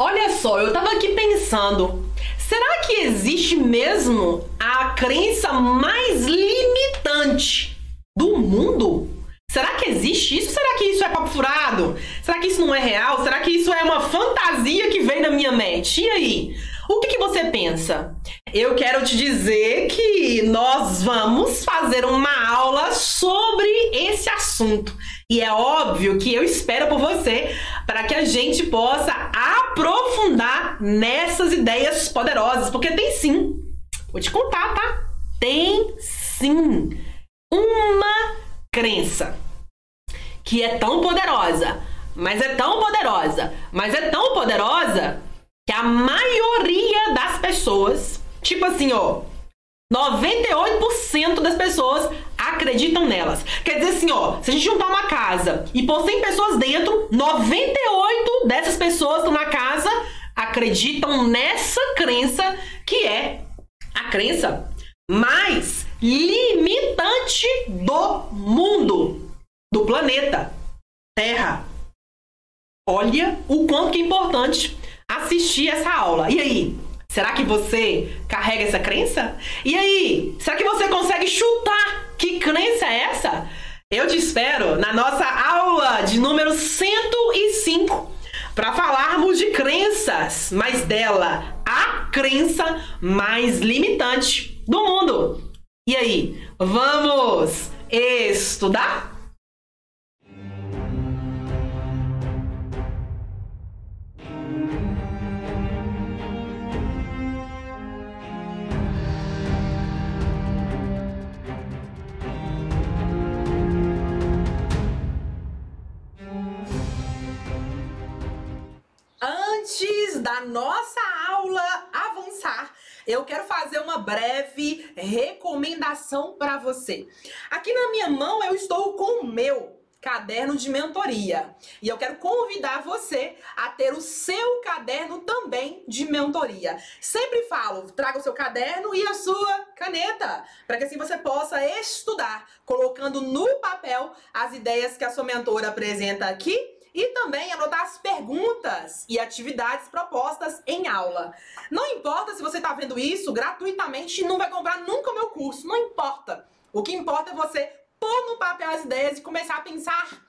Olha só, eu tava aqui pensando, será que existe mesmo a crença mais limitante do mundo? Será que existe isso? Será que isso é papo furado? Será que isso não é real? Será que isso é uma fantasia que vem na minha mente? E aí? O que, que você pensa? Eu quero te dizer que nós vamos fazer uma aula sobre esse assunto. E é óbvio que eu espero por você para que a gente possa aprofundar nessas ideias poderosas, porque tem sim. Vou te contar, tá? Tem sim uma crença que é tão poderosa, mas é tão poderosa, mas é tão poderosa que a maioria das pessoas, tipo assim, ó, 98% das pessoas acreditam nelas. Quer dizer assim, ó, se a gente juntar uma casa e pôr 100 pessoas dentro, 98 dessas pessoas estão na casa acreditam nessa crença que é a crença mais limitante do mundo, do planeta Terra. Olha o quanto que é importante assistir essa aula. E aí? Será que você carrega essa crença? E aí? Será que você consegue chutar que crença é essa? Eu te espero na nossa aula de número 105 para falarmos de crenças, mas dela, a crença mais limitante do mundo. E aí, vamos estudar? Antes da nossa aula avançar, eu quero fazer uma breve recomendação para você. Aqui na minha mão eu estou com o meu caderno de mentoria. E eu quero convidar você a ter o seu caderno também de mentoria. Sempre falo, traga o seu caderno e a sua caneta, para que assim você possa estudar, colocando no papel as ideias que a sua mentora apresenta aqui e também anotar as perguntas e atividades propostas em aula. Não importa se você está vendo isso gratuitamente e não vai comprar nunca o meu curso, não importa. O que importa é você pôr no papel as ideias e começar a pensar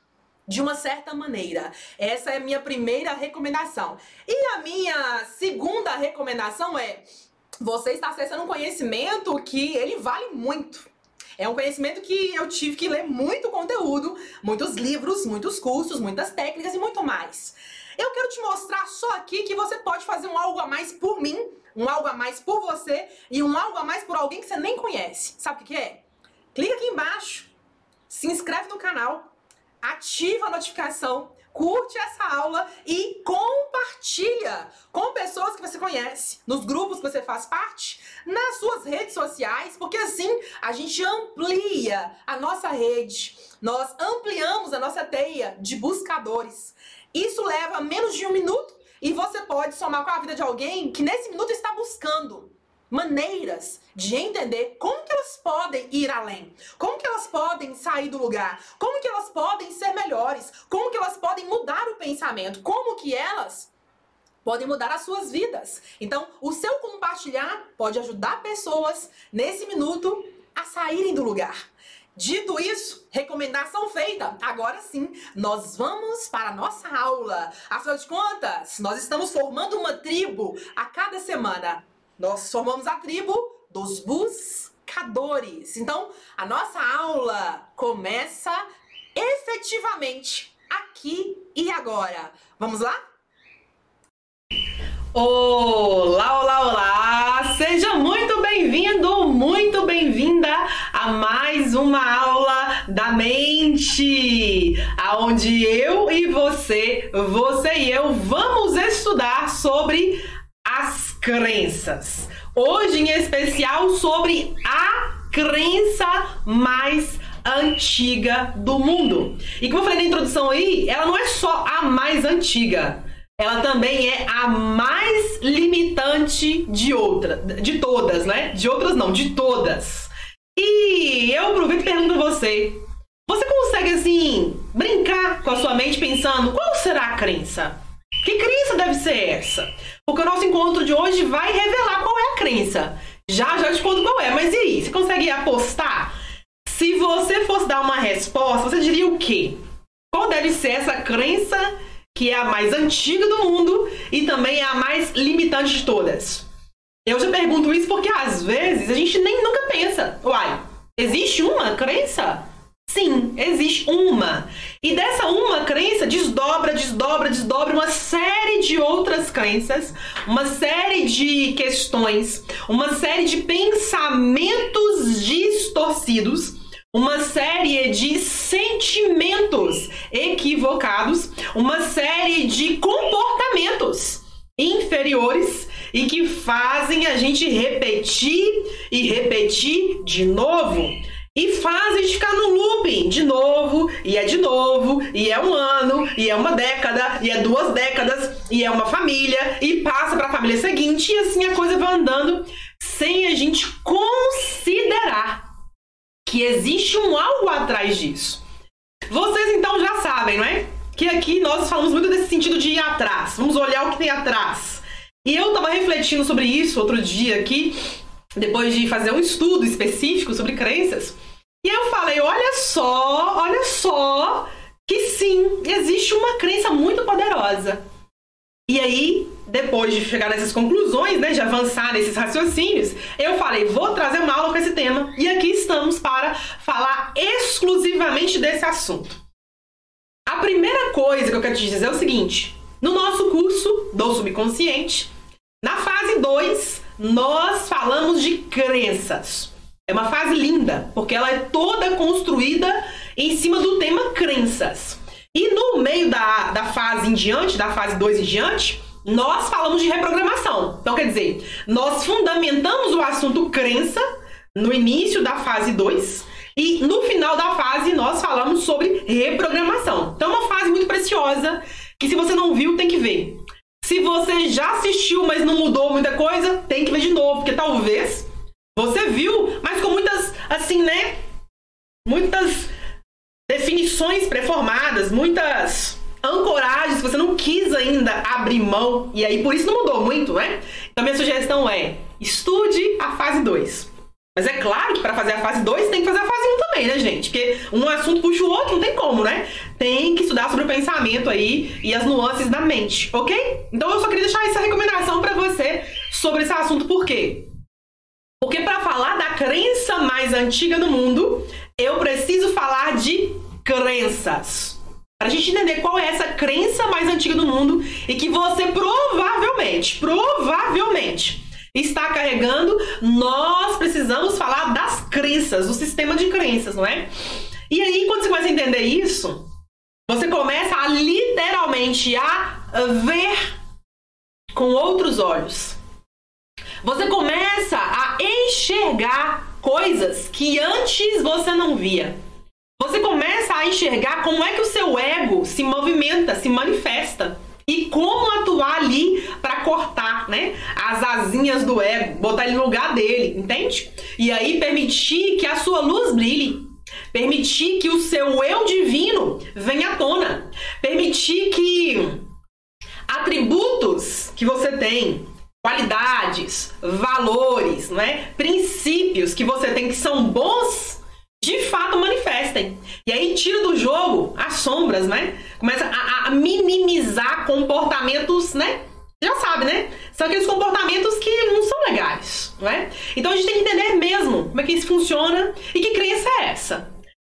de uma certa maneira. Essa é a minha primeira recomendação. E a minha segunda recomendação é você está acessando um conhecimento que ele vale muito. É um conhecimento que eu tive que ler muito conteúdo, muitos livros, muitos cursos, muitas técnicas e muito mais. Eu quero te mostrar só aqui que você pode fazer um algo a mais por mim, um algo a mais por você e um algo a mais por alguém que você nem conhece. Sabe o que é? Clica aqui embaixo, se inscreve no canal, ativa a notificação curte essa aula e compartilha com pessoas que você conhece, nos grupos que você faz parte, nas suas redes sociais, porque assim a gente amplia a nossa rede, nós ampliamos a nossa teia de buscadores. Isso leva menos de um minuto e você pode somar com a vida de alguém que nesse minuto está buscando maneiras de entender como que elas podem ir além, como que elas podem sair do lugar, como que elas podem ser melhores, como que elas podem mudar o pensamento, como que elas podem mudar as suas vidas. Então, o seu compartilhar pode ajudar pessoas nesse minuto a saírem do lugar. Dito isso, recomendação feita. Agora sim, nós vamos para a nossa aula. Afinal de contas, nós estamos formando uma tribo a cada semana. Nós formamos a tribo dos buscadores. Então, a nossa aula começa efetivamente aqui e agora. Vamos lá? Olá, olá, olá! Seja muito bem-vindo, muito bem-vinda a mais uma aula da mente, aonde eu e você, você e eu vamos estudar sobre as crenças. Hoje, em especial, sobre a crença mais antiga do mundo. E como eu falei na introdução aí, ela não é só a mais antiga. Ela também é a mais limitante de outra, de todas, né? De outras não, de todas. E eu aproveito e pergunto você: você consegue assim brincar com a sua mente pensando qual será a crença? Que crença deve ser essa? Porque o nosso encontro de hoje vai revelar qual é a crença. Já já te conto qual é, mas e aí? Você consegue apostar? Se você fosse dar uma resposta, você diria o quê? Qual deve ser essa crença que é a mais antiga do mundo e também é a mais limitante de todas? Eu já pergunto isso porque às vezes a gente nem nunca pensa. Uai, existe uma crença? Sim, existe uma. E dessa uma crença desdobra, desdobra, desdobra uma série de outras crenças, uma série de questões, uma série de pensamentos distorcidos, uma série de sentimentos equivocados, uma série de comportamentos inferiores e que fazem a gente repetir e repetir de novo e faz a gente ficar no looping de novo, e é de novo, e é um ano, e é uma década, e é duas décadas, e é uma família, e passa para a família seguinte, e assim a coisa vai andando sem a gente considerar que existe um algo atrás disso. Vocês então já sabem, não é? Que aqui nós falamos muito desse sentido de ir atrás. Vamos olhar o que tem atrás. E eu tava refletindo sobre isso outro dia aqui, depois de fazer um estudo específico sobre crenças. E eu falei, olha só, olha só, que sim, existe uma crença muito poderosa. E aí, depois de chegar nessas conclusões, né, de avançar nesses raciocínios, eu falei, vou trazer uma aula com esse tema. E aqui estamos para falar exclusivamente desse assunto. A primeira coisa que eu quero te dizer é o seguinte: no nosso curso do subconsciente, na fase 2, nós falamos de crenças. É uma fase linda, porque ela é toda construída em cima do tema crenças. E no meio da, da fase em diante, da fase 2 em diante, nós falamos de reprogramação. Então, quer dizer, nós fundamentamos o assunto crença no início da fase 2 e no final da fase nós falamos sobre reprogramação. Então, é uma fase muito preciosa que se você não viu, tem que ver. Se você já assistiu, mas não mudou muita coisa, tem que ver de novo, porque talvez você viu, assim, né? Muitas definições preformadas, muitas ancoragens, você não quis ainda abrir mão, e aí por isso não mudou muito, né? Então, minha sugestão é: estude a fase 2. Mas é claro que para fazer a fase 2 tem que fazer a fase 1 um também, né, gente? Porque um assunto puxa o outro, não tem como, né? Tem que estudar sobre o pensamento aí e as nuances da mente, ok? Então eu só queria deixar essa recomendação para você sobre esse assunto, por quê? Porque para falar da crença mais antiga do mundo, eu preciso falar de crenças. Para a gente entender qual é essa crença mais antiga do mundo e que você provavelmente, provavelmente está carregando, nós precisamos falar das crenças, do sistema de crenças, não é? E aí, quando você começa a entender isso, você começa a literalmente a ver com outros olhos. Você começa a enxergar coisas que antes você não via. Você começa a enxergar como é que o seu ego se movimenta, se manifesta e como atuar ali para cortar, né, as asinhas do ego, botar ele no lugar dele, entende? E aí permitir que a sua luz brilhe, permitir que o seu eu divino venha à tona, permitir que atributos que você tem, qualidades, valores, não é? Princípios que você tem que são bons de fato manifestem. E aí tira do jogo as sombras, né? Começa a, a minimizar comportamentos, né? Já sabe, né? São aqueles comportamentos que não são legais, né? Então a gente tem que entender mesmo como é que isso funciona e que crença é essa.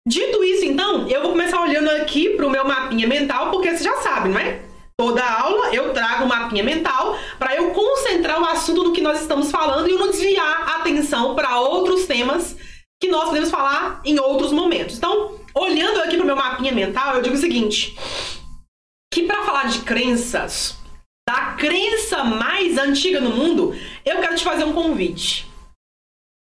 Dito isso, então, eu vou começar olhando aqui para o meu mapinha mental, porque você já sabe, não é? Toda aula eu trago um mapinha mental para eu concentrar o assunto no que nós estamos falando e eu não desviar a atenção para outros temas que nós podemos falar em outros momentos. Então, olhando aqui para o meu mapinha mental, eu digo o seguinte: que para falar de crenças, da crença mais antiga no mundo, eu quero te fazer um convite.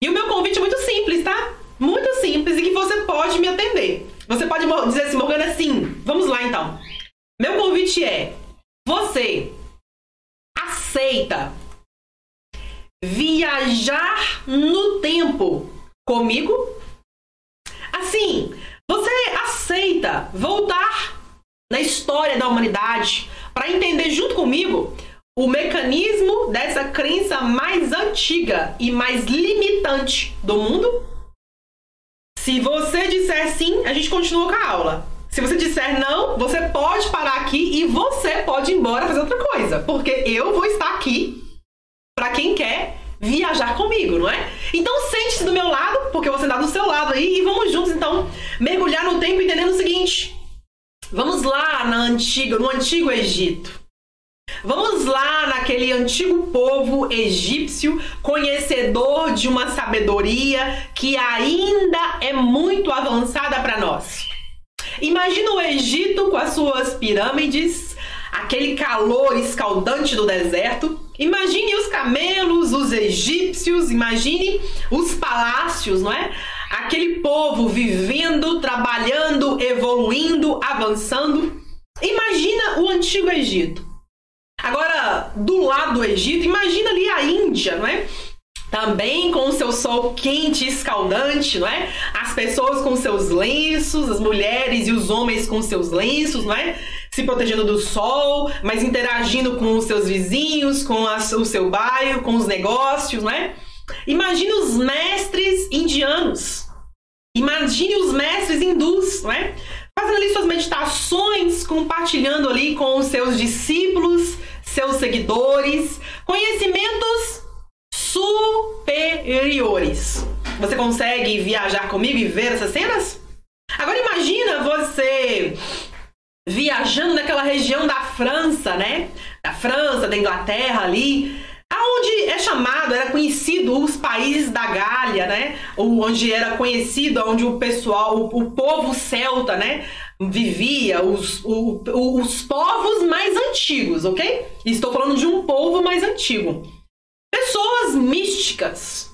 E o meu convite é muito simples, tá? Muito simples e que você pode me atender. Você pode dizer assim, Morgana, sim. Vamos lá então. Meu convite é: você aceita viajar no tempo comigo? Assim, você aceita voltar na história da humanidade, para entender junto comigo o mecanismo dessa crença mais antiga e mais limitante do mundo? Se você disser sim, a gente continua com a aula. Se você disser não, você pode parar aqui e você pode ir embora fazer outra coisa, porque eu vou estar aqui para quem quer viajar comigo, não é? Então sente-se do meu lado, porque você está do seu lado aí, e vamos juntos então mergulhar no tempo entendendo o seguinte. Vamos lá na antiga, no antigo Egito. Vamos lá naquele antigo povo egípcio, conhecedor de uma sabedoria que ainda é muito avançada para nós. Imagina o Egito com as suas pirâmides, aquele calor escaldante do deserto. Imagine os camelos, os egípcios, imagine os palácios, não é? Aquele povo vivendo, trabalhando, evoluindo, avançando. Imagina o antigo Egito. Agora, do lado do Egito, imagina ali a Índia, não é? Também com o seu sol quente e escaldante, não é? As pessoas com seus lenços, as mulheres e os homens com seus lenços, não é? Se protegendo do sol, mas interagindo com os seus vizinhos, com o seu bairro, com os negócios, não é? Imagine os mestres indianos. Imagine os mestres hindus, não é? Fazendo ali suas meditações, compartilhando ali com os seus discípulos, seus seguidores, conhecimentos superiores. Você consegue viajar comigo e ver essas cenas? Agora imagina você viajando naquela região da França, né? Da França, da Inglaterra ali, aonde é chamado, era conhecido os países da Gália, né? Onde era conhecido, onde o pessoal, o, o povo celta, né? Vivia, os, o, os povos mais antigos, ok? Estou falando de um povo mais antigo. Pessoas místicas,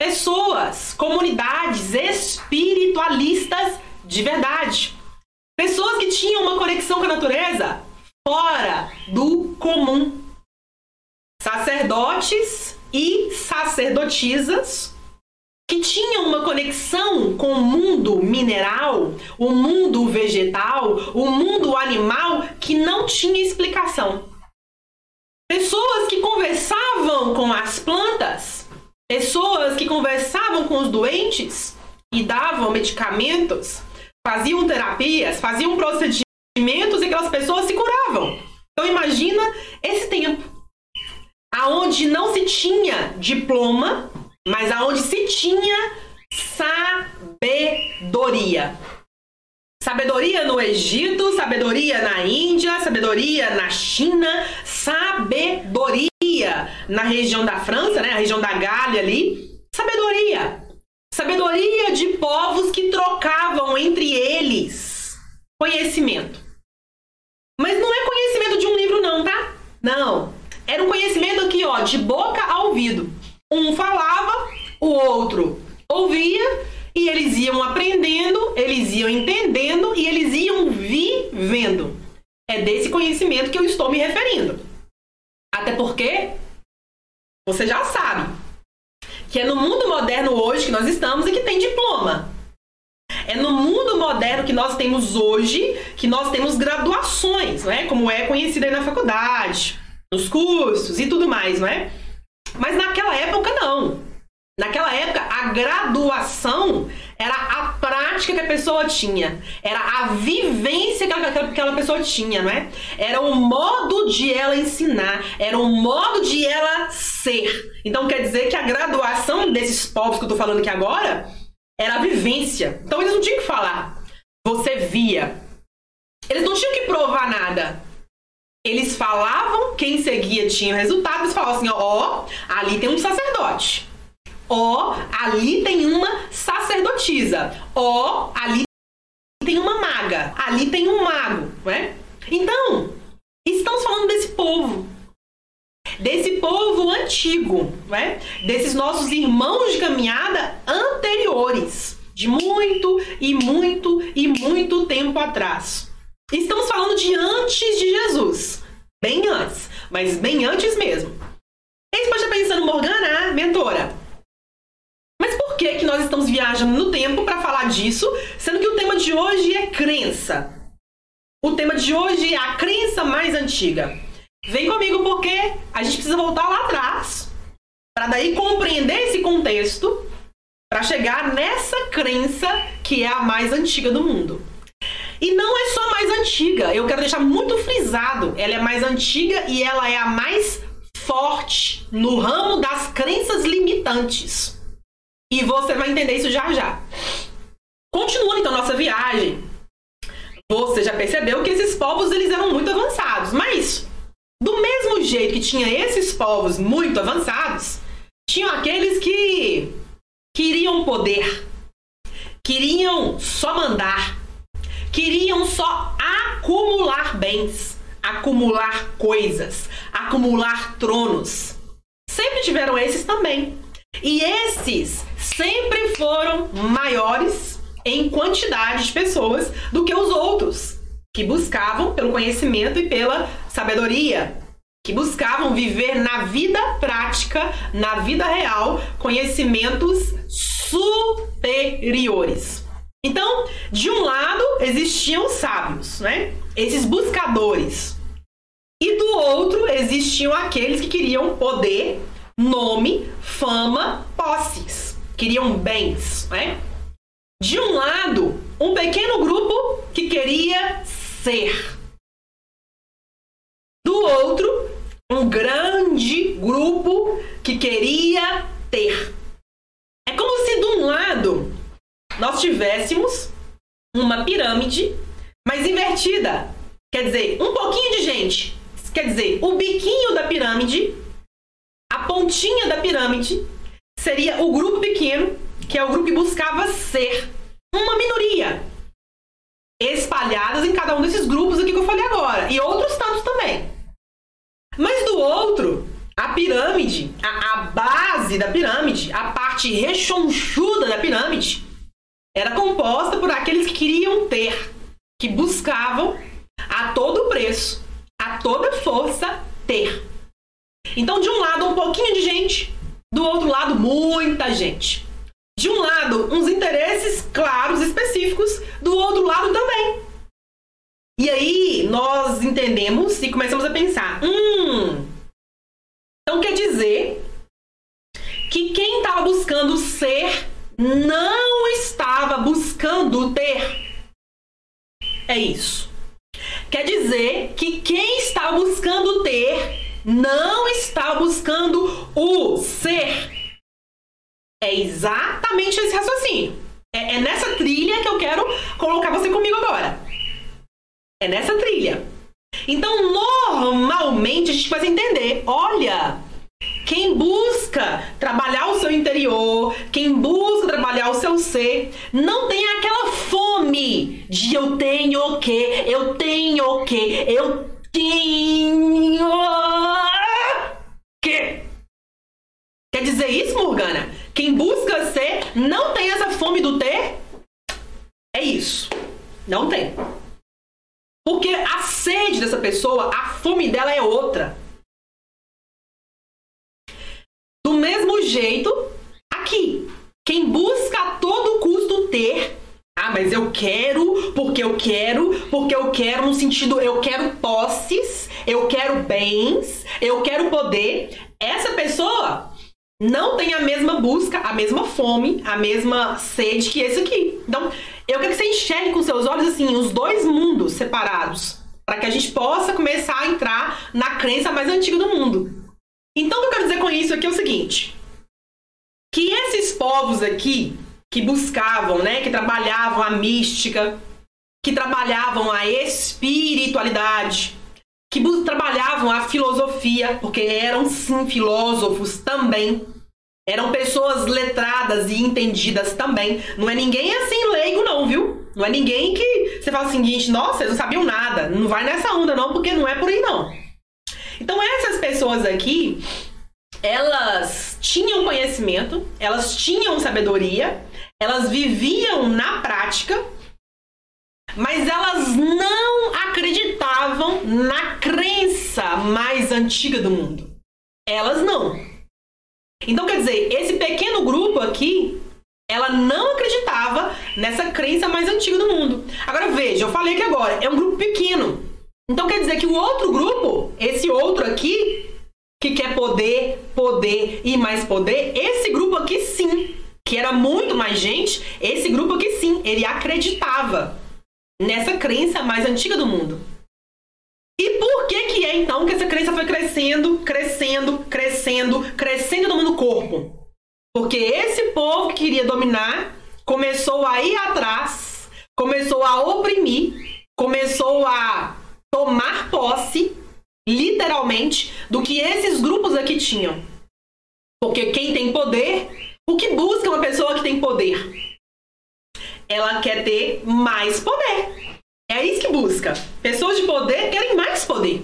pessoas, comunidades espiritualistas de verdade. Pessoas que tinham uma conexão com a natureza fora do comum. Sacerdotes e sacerdotisas que tinham uma conexão com o mundo mineral, o mundo vegetal, o mundo animal que não tinha explicação. Pessoas que conversavam com as plantas, pessoas que conversavam com os doentes e davam medicamentos, faziam terapias, faziam procedimentos e aquelas pessoas se curavam. Então imagina esse tempo aonde não se tinha diploma, mas aonde se tinha sabedoria. Sabedoria no Egito, sabedoria na Índia, sabedoria na China, sabedoria na região da França, né, a região da Gália ali. Sabedoria. Sabedoria de povos que trocavam entre eles conhecimento. Mas não é conhecimento de um livro não, tá? Não. Era um conhecimento aqui, ó, de boca a ouvido. Um falava, o outro ouvia e eles iam aprendendo, eles iam entendendo e eles iam vivendo. É desse conhecimento que eu estou me referindo. Até porque você já sabe que é no mundo moderno hoje que nós estamos e que tem diploma. É no mundo moderno que nós temos hoje que nós temos graduações, né? Como é conhecido aí na faculdade, nos cursos e tudo mais, não é? Mas naquela época não. Naquela época, a graduação era a prática que a pessoa tinha, era a vivência que aquela, que aquela pessoa tinha, não é? Era o modo de ela ensinar, era o modo de ela ser. Então quer dizer que a graduação desses povos que eu tô falando aqui agora era a vivência. Então eles não tinham que falar, você via. Eles não tinham que provar nada. Eles falavam, quem seguia tinha resultado, eles falavam assim: ó, ali tem um sacerdote. Ó, ali tem uma sacerdotisa. Ó, ali tem uma maga. Ali tem um mago, né? Então, estamos falando desse povo. Desse povo antigo, né? Desses nossos irmãos de caminhada anteriores. De muito e muito e muito tempo atrás. Estamos falando de antes de Jesus. Bem antes, mas bem antes mesmo. Eles pode estar pensando, Morgana, mentora, nós estamos viajando no tempo para falar disso, sendo que o tema de hoje é crença? O tema de hoje é a crença mais antiga. Vem comigo porque a gente precisa voltar lá atrás para daí compreender esse contexto para chegar nessa crença que é a mais antiga do mundo. E não é só mais antiga, eu quero deixar muito frisado, ela é mais antiga e ela é a mais forte no ramo das crenças limitantes. E você vai entender isso já já. Continuando então nossa viagem, você já percebeu que esses povos eles eram muito avançados, mas do mesmo jeito que tinha esses povos muito avançados, tinham aqueles que queriam poder, queriam só mandar, queriam só acumular bens, acumular coisas, acumular tronos. Sempre tiveram esses também. E esses sempre foram maiores em quantidade de pessoas do que os outros, que buscavam pelo conhecimento e pela sabedoria, que buscavam viver na vida prática, na vida real, conhecimentos superiores. Então, de um lado existiam os sábios, né? Esses buscadores. E do outro existiam aqueles que queriam poder, nome, fama, posses. Queriam bens, né? De um lado, um pequeno grupo que queria ser. Do outro, um grande grupo que queria ter. É como se de um lado nós tivéssemos uma pirâmide, mas invertida. Quer dizer, um pouquinho de gente. Quer dizer, o biquinho da pirâmide, a pontinha da pirâmide, seria o grupo pequeno que é o grupo que buscava ser uma minoria, espalhadas em cada um desses grupos aqui que eu falei agora, e outros tantos também. Mas do outro, a pirâmide, a, a base da pirâmide, a parte rechonchuda da pirâmide, era composta por aqueles que queriam ter, que buscavam a todo preço, a toda força ter. Então, de um lado, um pouquinho de gente, do outro lado, muita gente. De um lado, uns interesses claros, específicos, do outro lado também. E aí nós entendemos e começamos a pensar: hum, então quer dizer que quem estava buscando ser não estava buscando ter. É isso. Quer dizer que quem está buscando ter não está buscando o ser. É exatamente esse raciocínio. É, é nessa trilha que eu quero colocar você comigo agora. É nessa trilha. Então, normalmente a gente vai entender: olha, quem busca trabalhar o seu interior, quem busca trabalhar o seu ser, não tem aquela fome de eu tenho o quê, eu tenho o quê, eu tenho que. Quer dizer isso, Morgana? Quem busca ser não tem essa fome do ter? É isso. Não tem. Porque a sede dessa pessoa, a fome dela é outra. Do mesmo jeito, aqui. Quem busca a todo custo ter. Ah, mas eu quero, porque eu quero, porque eu quero no sentido eu quero posses, eu quero bens, eu quero poder. Essa pessoa não tem a mesma busca, a mesma fome, a mesma sede que esse aqui. Então, eu quero que você enxergue com seus olhos assim os dois mundos separados, para que a gente possa começar a entrar na crença mais antiga do mundo. Então, o que eu quero dizer com isso aqui é o seguinte: que esses povos aqui que buscavam, né, que trabalhavam a mística, que trabalhavam a espiritualidade, que trabalhavam a filosofia, porque eram sim filósofos também. Eram pessoas letradas e entendidas também. Não é ninguém assim leigo, não, viu? Não é ninguém que você fala assim, gente, nossa, eles não sabiam nada. Não vai nessa onda, não, porque não é por aí, não. Então, essas pessoas aqui, elas tinham conhecimento, elas tinham sabedoria, elas viviam na prática mas elas não acreditavam na crença mais antiga do mundo. Elas não. Então, quer dizer, esse pequeno grupo aqui, ela não acreditava nessa crença mais antiga do mundo. Agora veja, eu falei que agora é um grupo pequeno. Então quer dizer que o outro grupo, esse outro aqui, que quer poder, poder e mais poder, esse grupo aqui sim, que era muito mais gente, esse grupo aqui sim, ele acreditava nessa crença mais antiga do mundo. E por que que então que essa crença foi crescendo, crescendo, crescendo, crescendo no corpo? Porque esse povo que queria dominar começou a ir atrás, começou a oprimir, começou a tomar posse, literalmente, do que esses grupos aqui tinham. Porque quem tem poder, o que busca uma pessoa que tem poder? Ela quer ter mais poder. É isso que busca. Pessoas de poder querem mais poder.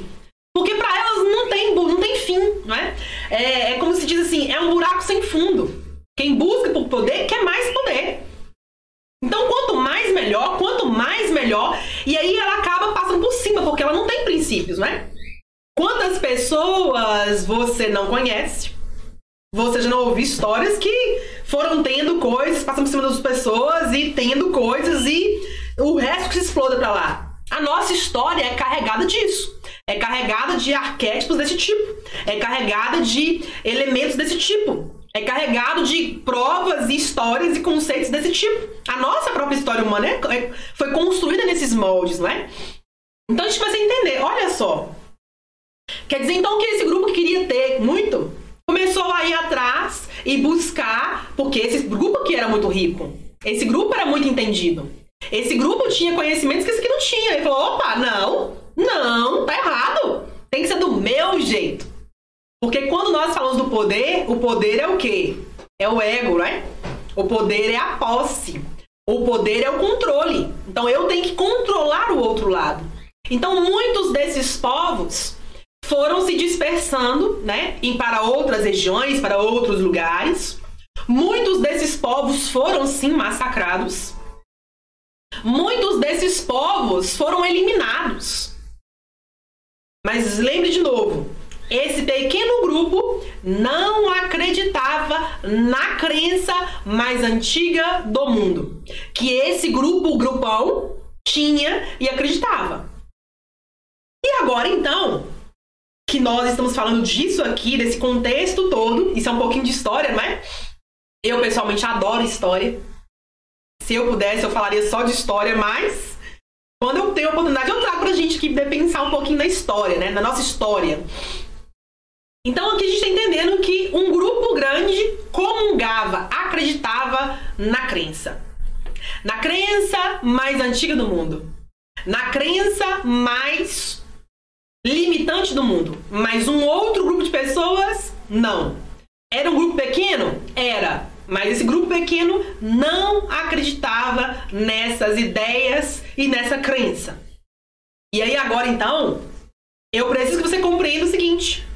Porque para elas não tem, não tem fim, não é? é? É como se diz assim, é um buraco sem fundo. Quem busca por poder quer mais poder. Então, quanto mais melhor, quanto mais melhor. E aí ela acaba passando por cima, porque ela não tem princípios, né? Quantas pessoas você não conhece? Você já não ouviu histórias que foram tendo coisas, passando por cima das pessoas e tendo coisas e o resto que se exploda para lá. A nossa história é carregada disso. É carregada de arquétipos desse tipo. É carregada de elementos desse tipo. É carregado de provas e histórias e conceitos desse tipo. A nossa própria história humana é, é, foi construída nesses moldes, não é? Então a gente a entender, olha só. Quer dizer então que esse grupo que queria ter muito começou a ir atrás e buscar, porque esse grupo aqui era muito rico. Esse grupo era muito entendido. Esse grupo tinha conhecimentos que esse aqui não tinha. Ele falou: opa, não, não, tá errado. Tem que ser do meu jeito. Porque quando nós falamos do poder, o poder é o quê? É o ego, né? O poder é a posse. O poder é o controle. Então eu tenho que controlar o outro lado. Então muitos desses povos foram se dispersando, né, em para outras regiões, para outros lugares. Muitos desses povos foram sim massacrados. Muitos desses povos foram eliminados. Mas lembre de novo, esse pequeno grupo não acreditava na crença mais antiga do mundo, que esse grupo, o grupão, tinha e acreditava. E agora então, que nós estamos falando disso aqui, desse contexto todo, isso é um pouquinho de história, não é? Eu pessoalmente adoro história. Se eu pudesse, eu falaria só de história, mas quando eu tenho a oportunidade, eu trago pra gente aqui pensar um pouquinho na história, né? Na nossa história. Então aqui a gente está entendendo que um grupo grande comungava, acreditava na crença. Na crença mais antiga do mundo. Na crença mais limitante do mundo. Mas um outro grupo de pessoas, não. Era um grupo pequeno? Era. Mas esse grupo pequeno não acreditava nessas ideias e nessa crença. E aí agora então, eu preciso que você compreenda o seguinte: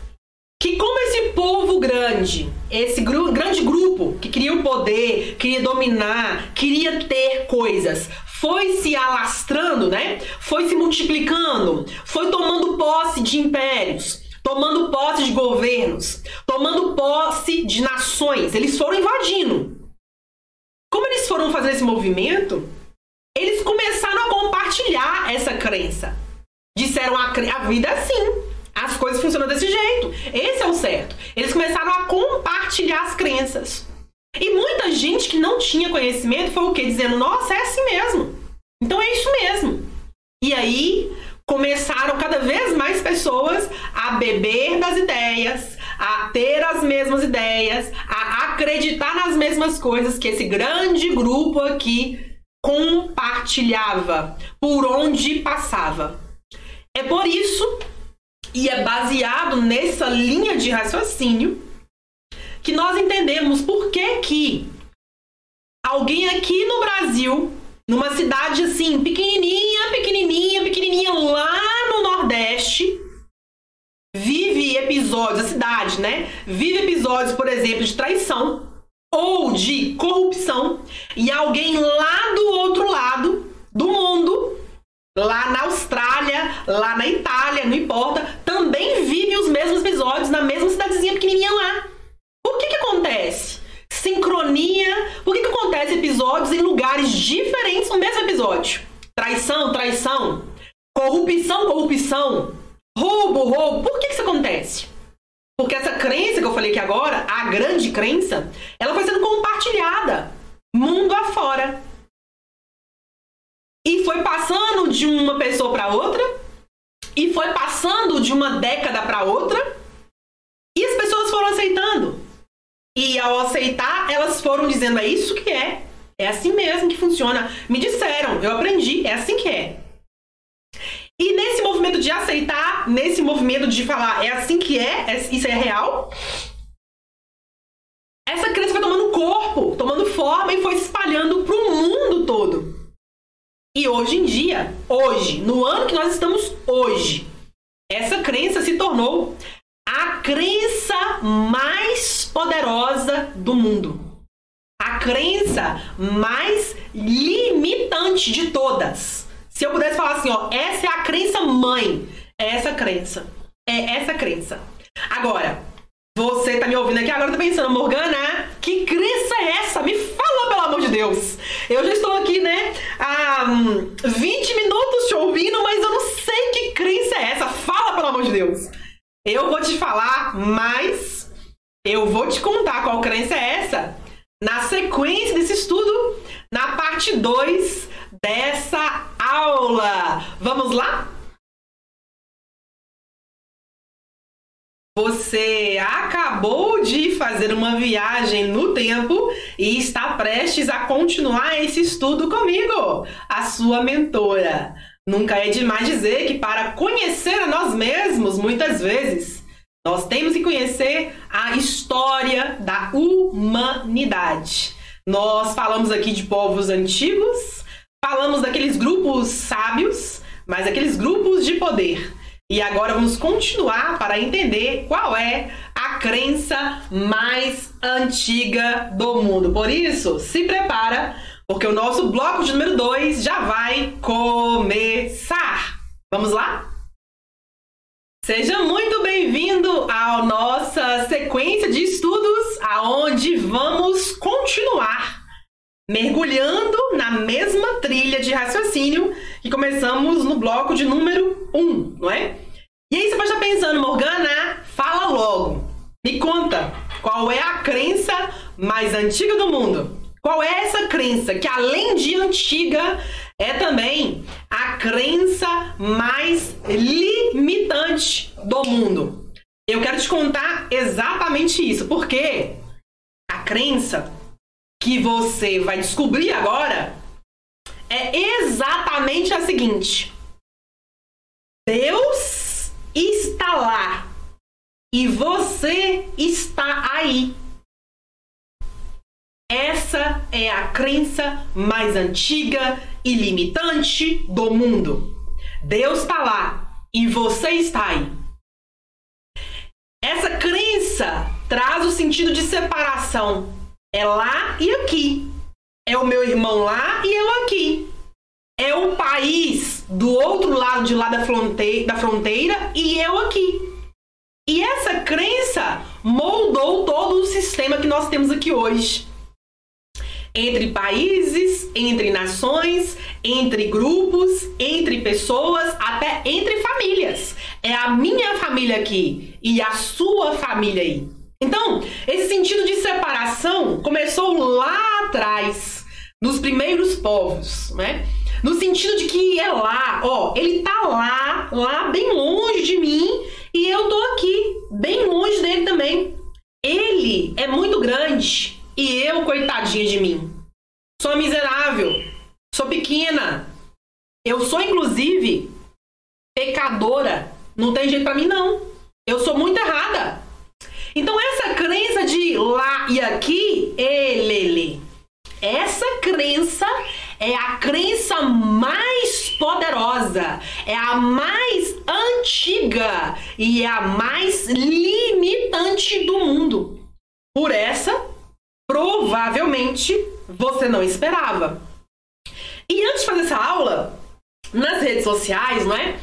que como esse povo grande, esse gru grande grupo que queria o poder, queria dominar, queria ter coisas, foi se alastrando, né? Foi se multiplicando, foi tomando posse de impérios, tomando posse de governos, tomando posse de nações. Eles foram invadindo. Como eles foram fazer esse movimento, eles começaram a compartilhar essa crença. Disseram a, a vida é assim. As coisas funcionam desse jeito. Esse é o certo. Eles começaram a compartilhar as crenças. E muita gente que não tinha conhecimento foi o quê? Dizendo, nossa, é assim mesmo. Então é isso mesmo. E aí começaram cada vez mais pessoas a beber das ideias, a ter as mesmas ideias, a acreditar nas mesmas coisas que esse grande grupo aqui compartilhava por onde passava. É por isso, e é baseado nessa linha de raciocínio, que nós entendemos por que que alguém aqui no Brasil numa cidade assim, pequenininha, pequenininha, lá no Nordeste, vive episódios, a cidade, né? Vive episódios, por exemplo, de traição ou de corrupção e alguém lá do outro lado do mundo, lá na Austrália, lá na Itália, não importa, prepara, porque o nosso bloco de número 2 já vai começar. Vamos lá? Seja muito bem-vindo à nossa sequência de estudos, aonde vamos continuar mergulhando na mesma trilha de raciocínio que começamos no bloco de número 1, um, não é? E aí você pode estar pensando, Morgana, fala logo. Me conta, qual é a crença mais antiga do mundo? Qual é essa crença que além de antiga é também a crença mais limitante do mundo? Eu quero te contar exatamente isso, porque a crença que você vai descobrir agora é exatamente a seguinte: Deus está lá e você está aí. Essa é a crença mais antiga e limitante do mundo. Deus está lá e você está aí. Essa crença traz o sentido de separação é lá e aqui. É o meu irmão lá e eu aqui. É o país do outro lado de lá da fronteira, da fronteira e eu aqui. E essa crença moldou todo o sistema que nós temos aqui hoje. Entre países, entre nações, entre grupos, entre pessoas, até entre famílias. É a minha família aqui e a sua família aí. Então, esse sentido de separação começou lá atrás, nos primeiros povos, né? No sentido de que é lá, ó, ele tá lá, lá bem longe de mim, e eu tô aqui, bem longe dele também. Ele é muito grande e eu, coitadinha de mim, sou miserável, sou pequena. Eu sou inclusive pecadora. Não tem jeito para mim não. Eu sou muito errada. Então essa crença de lá e aqui, elele, essa crença é a crença mais poderosa, é a mais antiga e é a mais limitante do mundo. Por essa, provavelmente você não esperava. E antes de fazer essa aula, nas redes sociais, não é?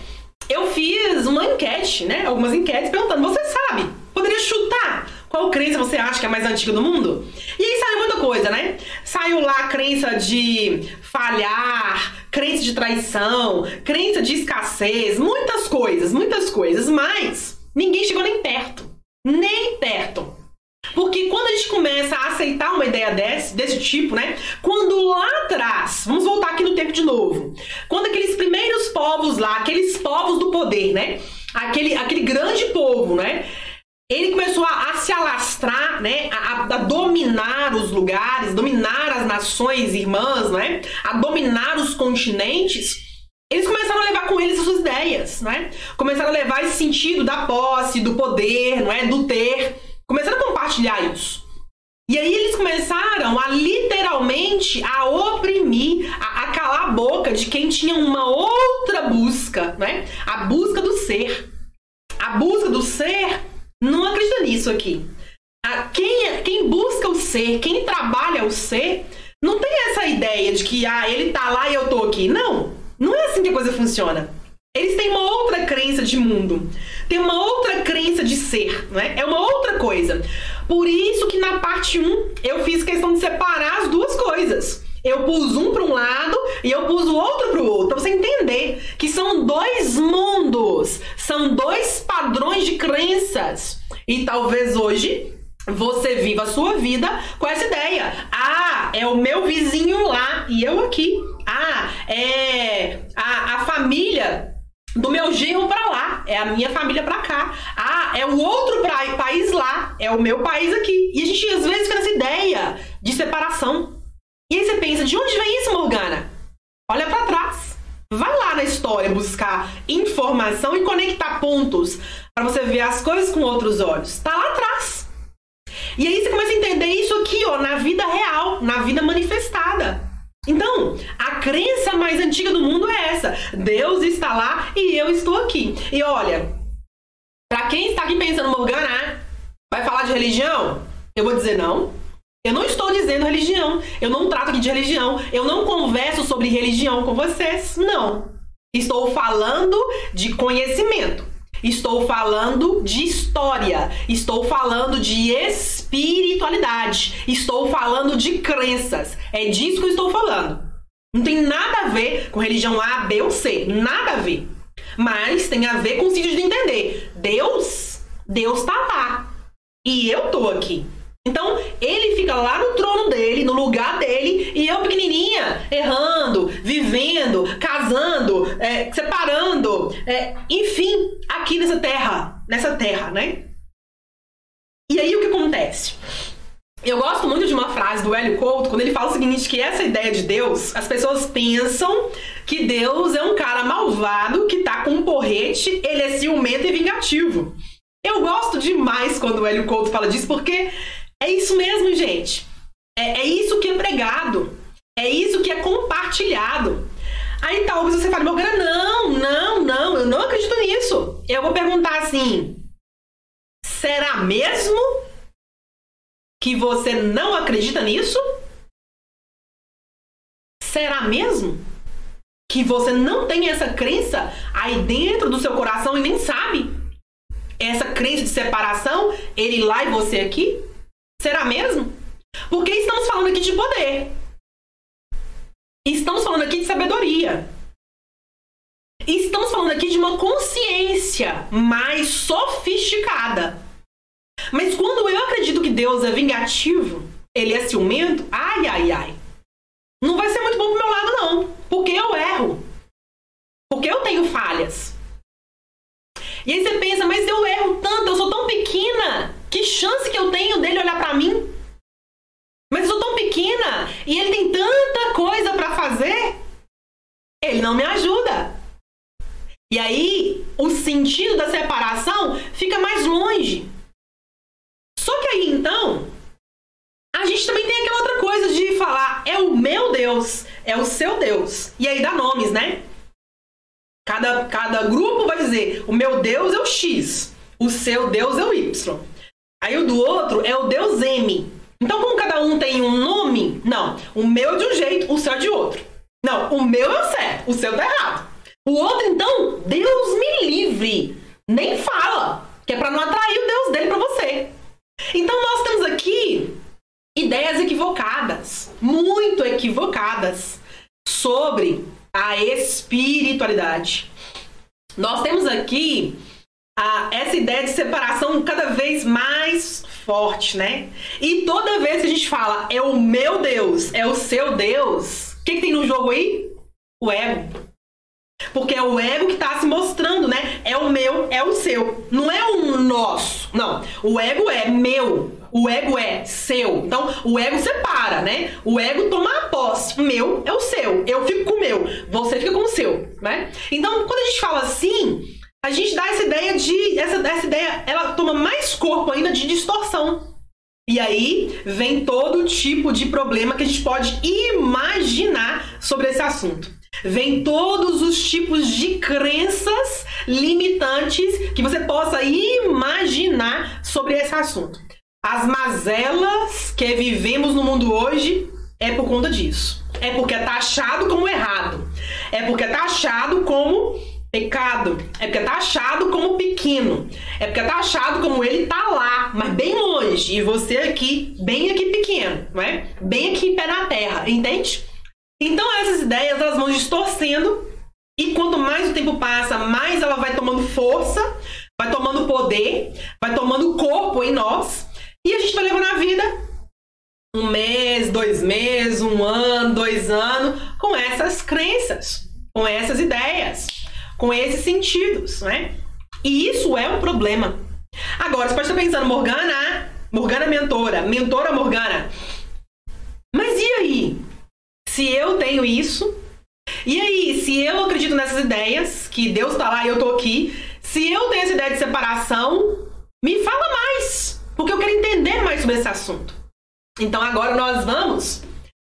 Eu fiz uma enquete, né? Algumas enquetes perguntando: você sabe Poderia chutar qual crença você acha que é mais antiga do mundo? E aí saiu muita coisa, né? Saiu lá a crença de falhar, crença de traição, crença de escassez, muitas coisas, muitas coisas, mas ninguém chegou nem perto. Nem perto. Porque quando a gente começa a aceitar uma ideia desse, desse tipo, né? Quando lá atrás, vamos voltar aqui no tempo de novo, quando aqueles primeiros povos lá, aqueles povos do poder, né? Aquele, aquele grande povo, né? Ele começou a, a se alastrar, né? A, a, dominar os lugares, dominar as nações irmãs, né? A dominar os continentes. Eles começaram a levar com eles as suas ideias, né? Começaram a levar esse sentido da posse, do poder, não é? Do ter começaram a compartilhar isso. E aí eles começaram a literalmente a oprimir, a, a, calar a boca de quem tinha uma outra busca, né? A busca do ser. A busca do ser não acredita nisso aqui. A, quem, quem busca o ser, quem trabalha o ser, não tem essa ideia de que ah, ele tá lá e eu tô aqui. Não, não é assim que a coisa funciona. Eles têm uma outra crença de mundo, tem uma outra crença de ser, né? É uma outra coisa. Por isso que na parte 1 eu fiz questão de separar as duas coisas. Eu pus um para um lado e eu pus o outro para o outro, para você entender que são dois mundos, são dois padrões de crenças. E talvez hoje você viva a sua vida com essa ideia. Ah, é o meu vizinho lá e eu aqui. Ah, é a, a família do meu genro para lá, é a minha família para cá. Ah, é o outro pra, país lá, é o meu país aqui. E a gente às vezes fica nessa ideia de separação. E aí você pensa, de onde vem isso, Morgana? Olha para trás. Vai lá na história buscar informação e conectar pontos para você ver as coisas com outros olhos. Tá lá atrás. E aí você começa a entender isso aqui, ó, na vida real, na vida manifestada. Então, a crença mais antiga do mundo é essa: Deus está lá e eu estou aqui. E olha, para quem está aqui pensando, Morgana, vai falar de religião? Eu vou dizer não. Eu não estou dizendo religião. Eu não trato aqui de religião. Eu não converso sobre religião com vocês. Não. Estou falando de conhecimento. Estou falando de história, estou falando de espiritualidade, estou falando de crenças. É disso que eu estou falando. Não tem nada a ver com religião A, B ou C, nada a ver. Mas tem a ver com o sentido de entender. Deus, Deus tá lá. E eu tô aqui. Então, ele fica lá no trono dele, no lugar dele, e eu pequenininha, errando, vivendo, casando, é, separando, é, enfim, aqui nessa terra, nessa terra, né? E aí o que acontece? Eu gosto muito de uma frase do Hélio Couto, quando ele fala o seguinte, que essa ideia de Deus, as pessoas pensam que Deus é um cara malvado que tá com um porrete, ele é ciumento e vingativo. Eu gosto demais quando o Hélio Couto fala disso, porque é isso mesmo, gente. É, é isso que é pregado. É isso que é compartilhado. Aí talvez você fale, Morgana, não, não, não, eu não acredito nisso. Eu vou perguntar assim: será mesmo que você não acredita nisso? Será mesmo que você não tem essa crença aí dentro do seu coração e nem sabe? Essa crença de separação, ele lá e você aqui? Será mesmo? Porque estamos falando aqui de poder. Estamos falando aqui de sabedoria. Estamos falando aqui de uma consciência mais sofisticada. Mas quando eu acredito que Deus é vingativo, ele é ciumento, ai, ai, ai. Não vai ser muito bom pro meu lado, não. Porque eu erro. Porque eu tenho falhas. E aí você pensa, mas eu erro tanto, eu sou tão pequena. Que chance que eu tenho dele olhar para mim? Mas eu sou tão pequena e ele tem tanta coisa para fazer. Ele não me ajuda. E aí o sentido da separação fica mais longe. Só que aí então a gente também tem aquela outra coisa de falar é o meu Deus, é o seu Deus. E aí dá nomes, né? Cada, cada grupo vai dizer: o meu Deus é o X, o seu Deus é o Y. Aí o do outro é o Deus M. Então, como cada um tem um nome, não, o meu é de um jeito, o seu é de outro. Não, o meu é o certo, o seu tá errado. O outro, então, Deus me livre. Nem fala, que é para não atrair o Deus dele para você. Então, nós temos aqui ideias equivocadas, muito equivocadas, sobre a, verdade. Nós temos aqui a, essa ideia de separação cada vez mais forte, né? E toda vez que a gente fala é o meu Deus, é o seu Deus, o que, que tem no jogo aí? O ego. Porque é o ego que está se mostrando, né? É o meu, é o seu. Não é o nosso. Não. O ego é meu. O ego é seu. Então, o ego separa, né? O ego toma a posse. Meu é o seu. Eu fico com o meu. Você fica com o seu, né? Então, quando a gente fala assim, a gente dá essa ideia de. Essa, essa ideia, ela toma mais corpo ainda de distorção. E aí vem todo tipo de problema que a gente pode imaginar sobre esse assunto. Vem todos os tipos de crenças limitantes que você possa imaginar sobre esse assunto. As mazelas que vivemos no mundo hoje é por conta disso. É porque é taxado como errado. É porque é taxado como pecado. É porque é taxado como pequeno. É porque é taxado como ele tá lá, mas bem longe. E você aqui, bem aqui pequeno, não é? Bem aqui pé na terra, entende? Então essas ideias elas vão distorcendo e quanto mais o tempo passa, mais ela vai tomando força, vai tomando poder, vai tomando corpo em nós e a gente vai levando a vida um mês, dois meses, um ano, dois anos com essas crenças, com essas ideias, com esses sentidos, né? E isso é um problema. Agora, você pode estar pensando, Morgana, Morgana mentora, mentora Morgana. Mas e aí? Se eu tenho isso, e aí, se eu acredito nessas ideias, que Deus está lá e eu tô aqui, se eu tenho essa ideia de separação, me fala mais, porque eu quero entender mais sobre esse assunto. Então agora nós vamos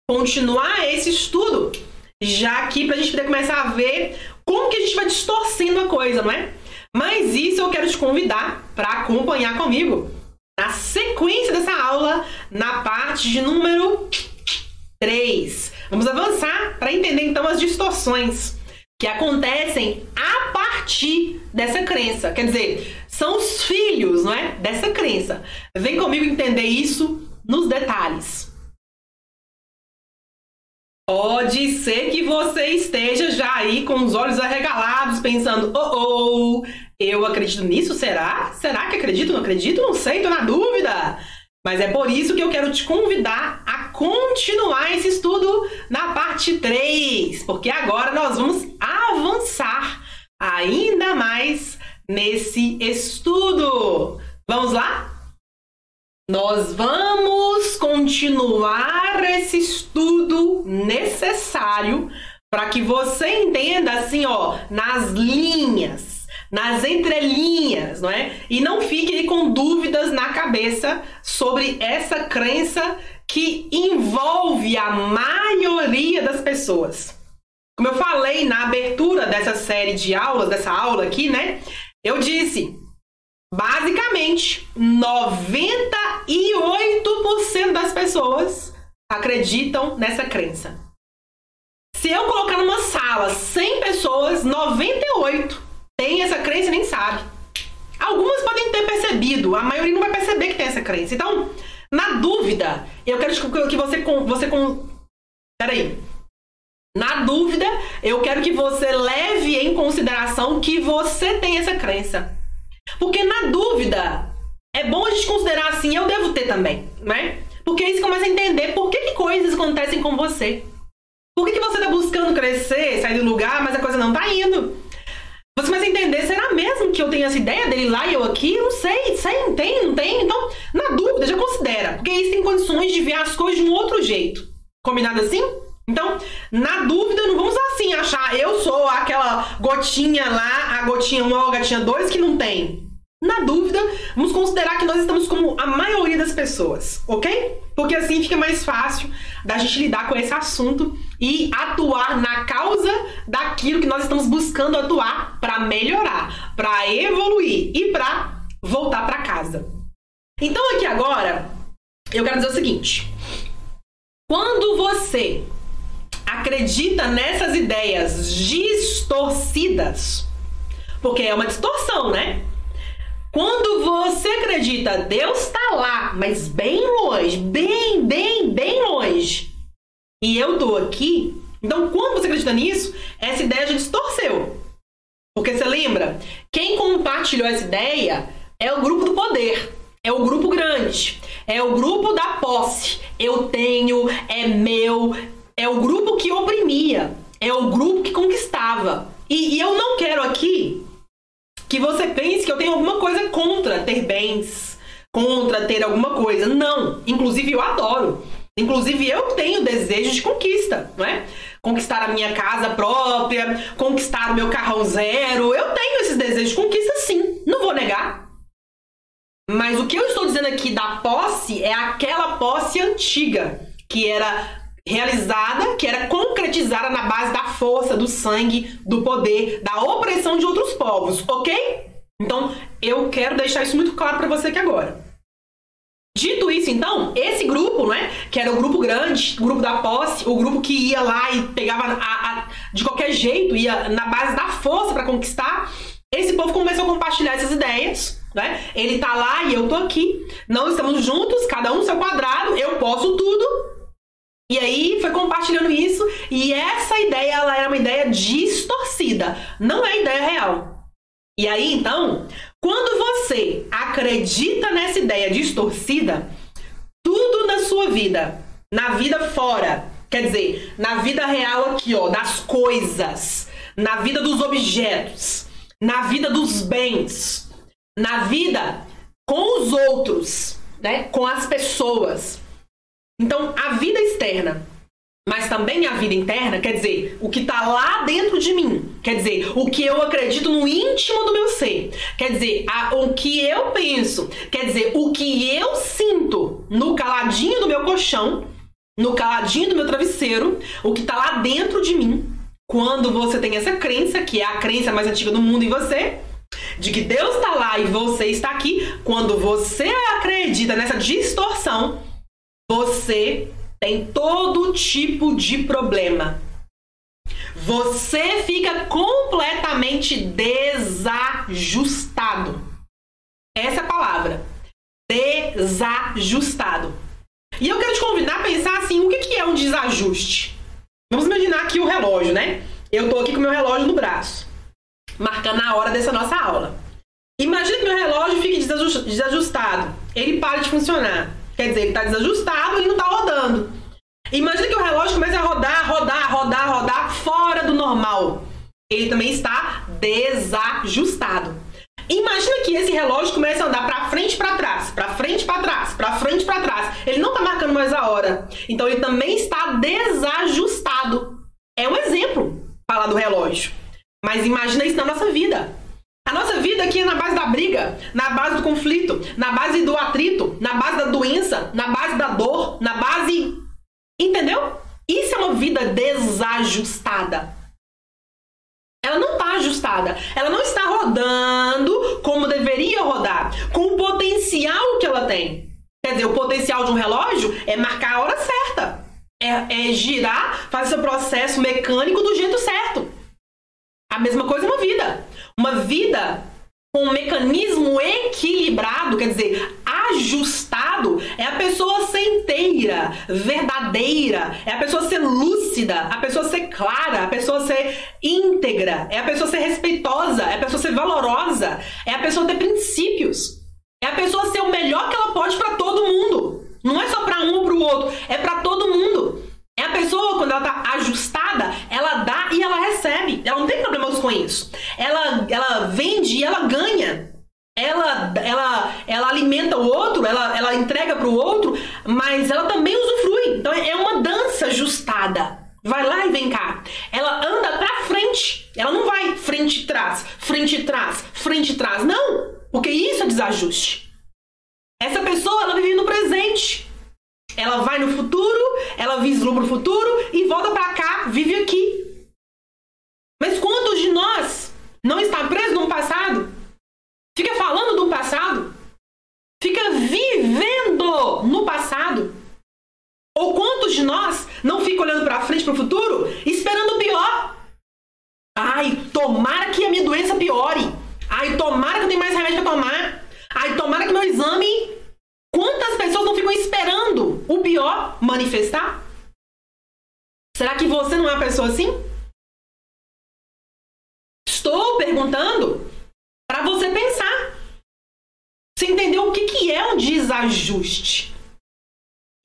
continuar esse estudo, já aqui para a gente poder começar a ver como que a gente vai distorcendo a coisa, não é? Mas isso eu quero te convidar para acompanhar comigo na sequência dessa aula, na parte de número 3. Vamos avançar para entender então as distorções que acontecem a partir dessa crença. Quer dizer, são os filhos, não é? Dessa crença. Vem comigo entender isso nos detalhes. Pode ser que você esteja já aí com os olhos arregalados, pensando: oh, oh, eu acredito nisso? Será? Será que acredito? Não acredito? Não sei, tô na dúvida. Mas é por isso que eu quero te convidar a continuar esse estudo na parte 3, porque agora nós vamos avançar ainda mais nesse estudo. Vamos lá? Nós vamos continuar esse estudo necessário para que você entenda assim, ó, nas linhas nas entrelinhas, não é? E não fique com dúvidas na cabeça sobre essa crença que envolve a maioria das pessoas. Como eu falei na abertura dessa série de aulas, dessa aula aqui, né? Eu disse, basicamente, 98% das pessoas acreditam nessa crença. Se eu colocar numa sala 100 pessoas, 98 tem essa crença e nem sabe. Algumas podem ter percebido, a maioria não vai perceber que tem essa crença. Então, na dúvida, eu quero que você você com Peraí. Na dúvida, eu quero que você leve em consideração que você tem essa crença. Porque na dúvida, é bom a gente considerar assim, eu devo ter também, né? Porque aí você começa a entender por que, que coisas acontecem com você. Por que, que você tá buscando crescer, sair do lugar, mas a coisa não tá indo? Você começa a entender, será mesmo que eu tenho essa ideia dele lá e eu aqui? Eu não sei, sei, tem, não tem? Então, na dúvida, já considera. Porque aí você tem condições de ver as coisas de um outro jeito. Combinado assim? Então, na dúvida, não vamos assim achar eu sou aquela gotinha lá, a gotinha 1 ou a gotinha 2 que não tem. Na dúvida, vamos considerar que nós estamos como a maioria das pessoas, ok? Porque assim fica mais fácil da gente lidar com esse assunto e atuar na causa daquilo que nós estamos buscando atuar para melhorar, para evoluir e para voltar para casa. Então aqui agora, eu quero dizer o seguinte: quando você acredita nessas ideias distorcidas, porque é uma distorção, né? Quando você acredita, Deus está lá, mas bem longe, bem, bem, bem longe. E eu tô aqui. Então, quando você acredita nisso, essa ideia já distorceu. Porque você lembra? Quem compartilhou essa ideia é o grupo do poder, é o grupo grande, é o grupo da posse. Eu tenho, é meu, é o grupo que oprimia, é o grupo que conquistava. E, e eu não quero aqui que você pense que eu tenho alguma coisa contra ter bens, contra ter alguma coisa. Não. Inclusive, eu adoro. Inclusive, eu tenho desejo de conquista, não é? Conquistar a minha casa própria, conquistar o meu carrão zero. Eu tenho esses desejos de conquista, sim. Não vou negar. Mas o que eu estou dizendo aqui da posse é aquela posse antiga, que era realizada, que era concretizada na base da força, do sangue, do poder, da opressão de outros povos, ok? Então, eu quero deixar isso muito claro para você aqui agora. Dito isso, então, esse grupo, né, que era o grupo grande, o grupo da posse, o grupo que ia lá e pegava a, a, de qualquer jeito, ia na base da força para conquistar, esse povo começou a compartilhar essas ideias, né? Ele tá lá e eu tô aqui, não estamos juntos, cada um seu quadrado, eu posso tudo, e aí foi compartilhando isso e essa ideia ela era uma ideia distorcida, não é ideia real. E aí então, quando você acredita nessa ideia distorcida, tudo na sua vida, na vida fora, quer dizer, na vida real aqui, ó, das coisas, na vida dos objetos, na vida dos bens, na vida com os outros, né, com as pessoas, então, a vida externa, mas também a vida interna, quer dizer, o que está lá dentro de mim, quer dizer, o que eu acredito no íntimo do meu ser, quer dizer, a, o que eu penso, quer dizer, o que eu sinto no caladinho do meu colchão, no caladinho do meu travesseiro, o que está lá dentro de mim. Quando você tem essa crença, que é a crença mais antiga do mundo em você, de que Deus está lá e você está aqui, quando você acredita nessa distorção, você tem todo tipo de problema. Você fica completamente desajustado. Essa é a palavra. Desajustado. E eu quero te convidar a pensar assim: o que é um desajuste? Vamos imaginar aqui o relógio, né? Eu tô aqui com meu relógio no braço, marcando a hora dessa nossa aula. Imagina que meu relógio fique desajustado. Ele para de funcionar. Quer dizer, ele está desajustado, ele não está rodando. Imagina que o relógio comece a rodar, rodar, rodar, rodar fora do normal. Ele também está desajustado. Imagina que esse relógio comece a andar para frente para trás, para frente para trás, para frente para trás. Ele não está marcando mais a hora. Então ele também está desajustado. É um exemplo falar do relógio. Mas imagina isso na nossa vida. A nossa vida aqui é na base da briga, na base do conflito, na base do atrito, na base da doença, na base da dor, na base. Entendeu? Isso é uma vida desajustada. Ela não está ajustada. Ela não está rodando como deveria rodar, com o potencial que ela tem. Quer dizer, o potencial de um relógio é marcar a hora certa. É, é girar, fazer seu processo mecânico do jeito certo. A mesma coisa é uma vida. Uma vida com um mecanismo equilibrado, quer dizer, ajustado, é a pessoa ser inteira, verdadeira, é a pessoa ser lúcida, a pessoa ser clara, a pessoa ser íntegra, é a pessoa ser respeitosa, é a pessoa ser valorosa, é a pessoa ter princípios, é a pessoa ser o melhor que ela pode para todo mundo. Não é só para um ou para o outro, é para todo mundo. É a pessoa, quando ela tá ajustada, ela dá e ela recebe. Ela não tem problemas com isso. Ela, ela vende e ela ganha. Ela, ela, ela alimenta o outro, ela, ela entrega para o outro, mas ela também usufrui. Então é uma dança ajustada. Vai lá e vem cá. Ela anda pra frente. Ela não vai frente e trás, frente e trás, frente e trás. Não! Porque isso é desajuste. Essa pessoa, ela vive no presente. Ela vai no futuro, ela vislumbra o futuro e volta para cá, vive aqui. Mas quantos de nós não está preso no passado? Fica falando do passado? Fica vivendo no passado? Ou quantos de nós não fica olhando para frente, para o futuro, esperando o pior? Ai, tomara que a minha doença piore. Ai, tomara que eu tenha mais remédio para tomar. Ai, tomara que meu exame Quantas pessoas não ficam esperando o pior, manifestar? Será que você não é uma pessoa assim? Estou perguntando para você pensar. Você entendeu o que, que é um desajuste?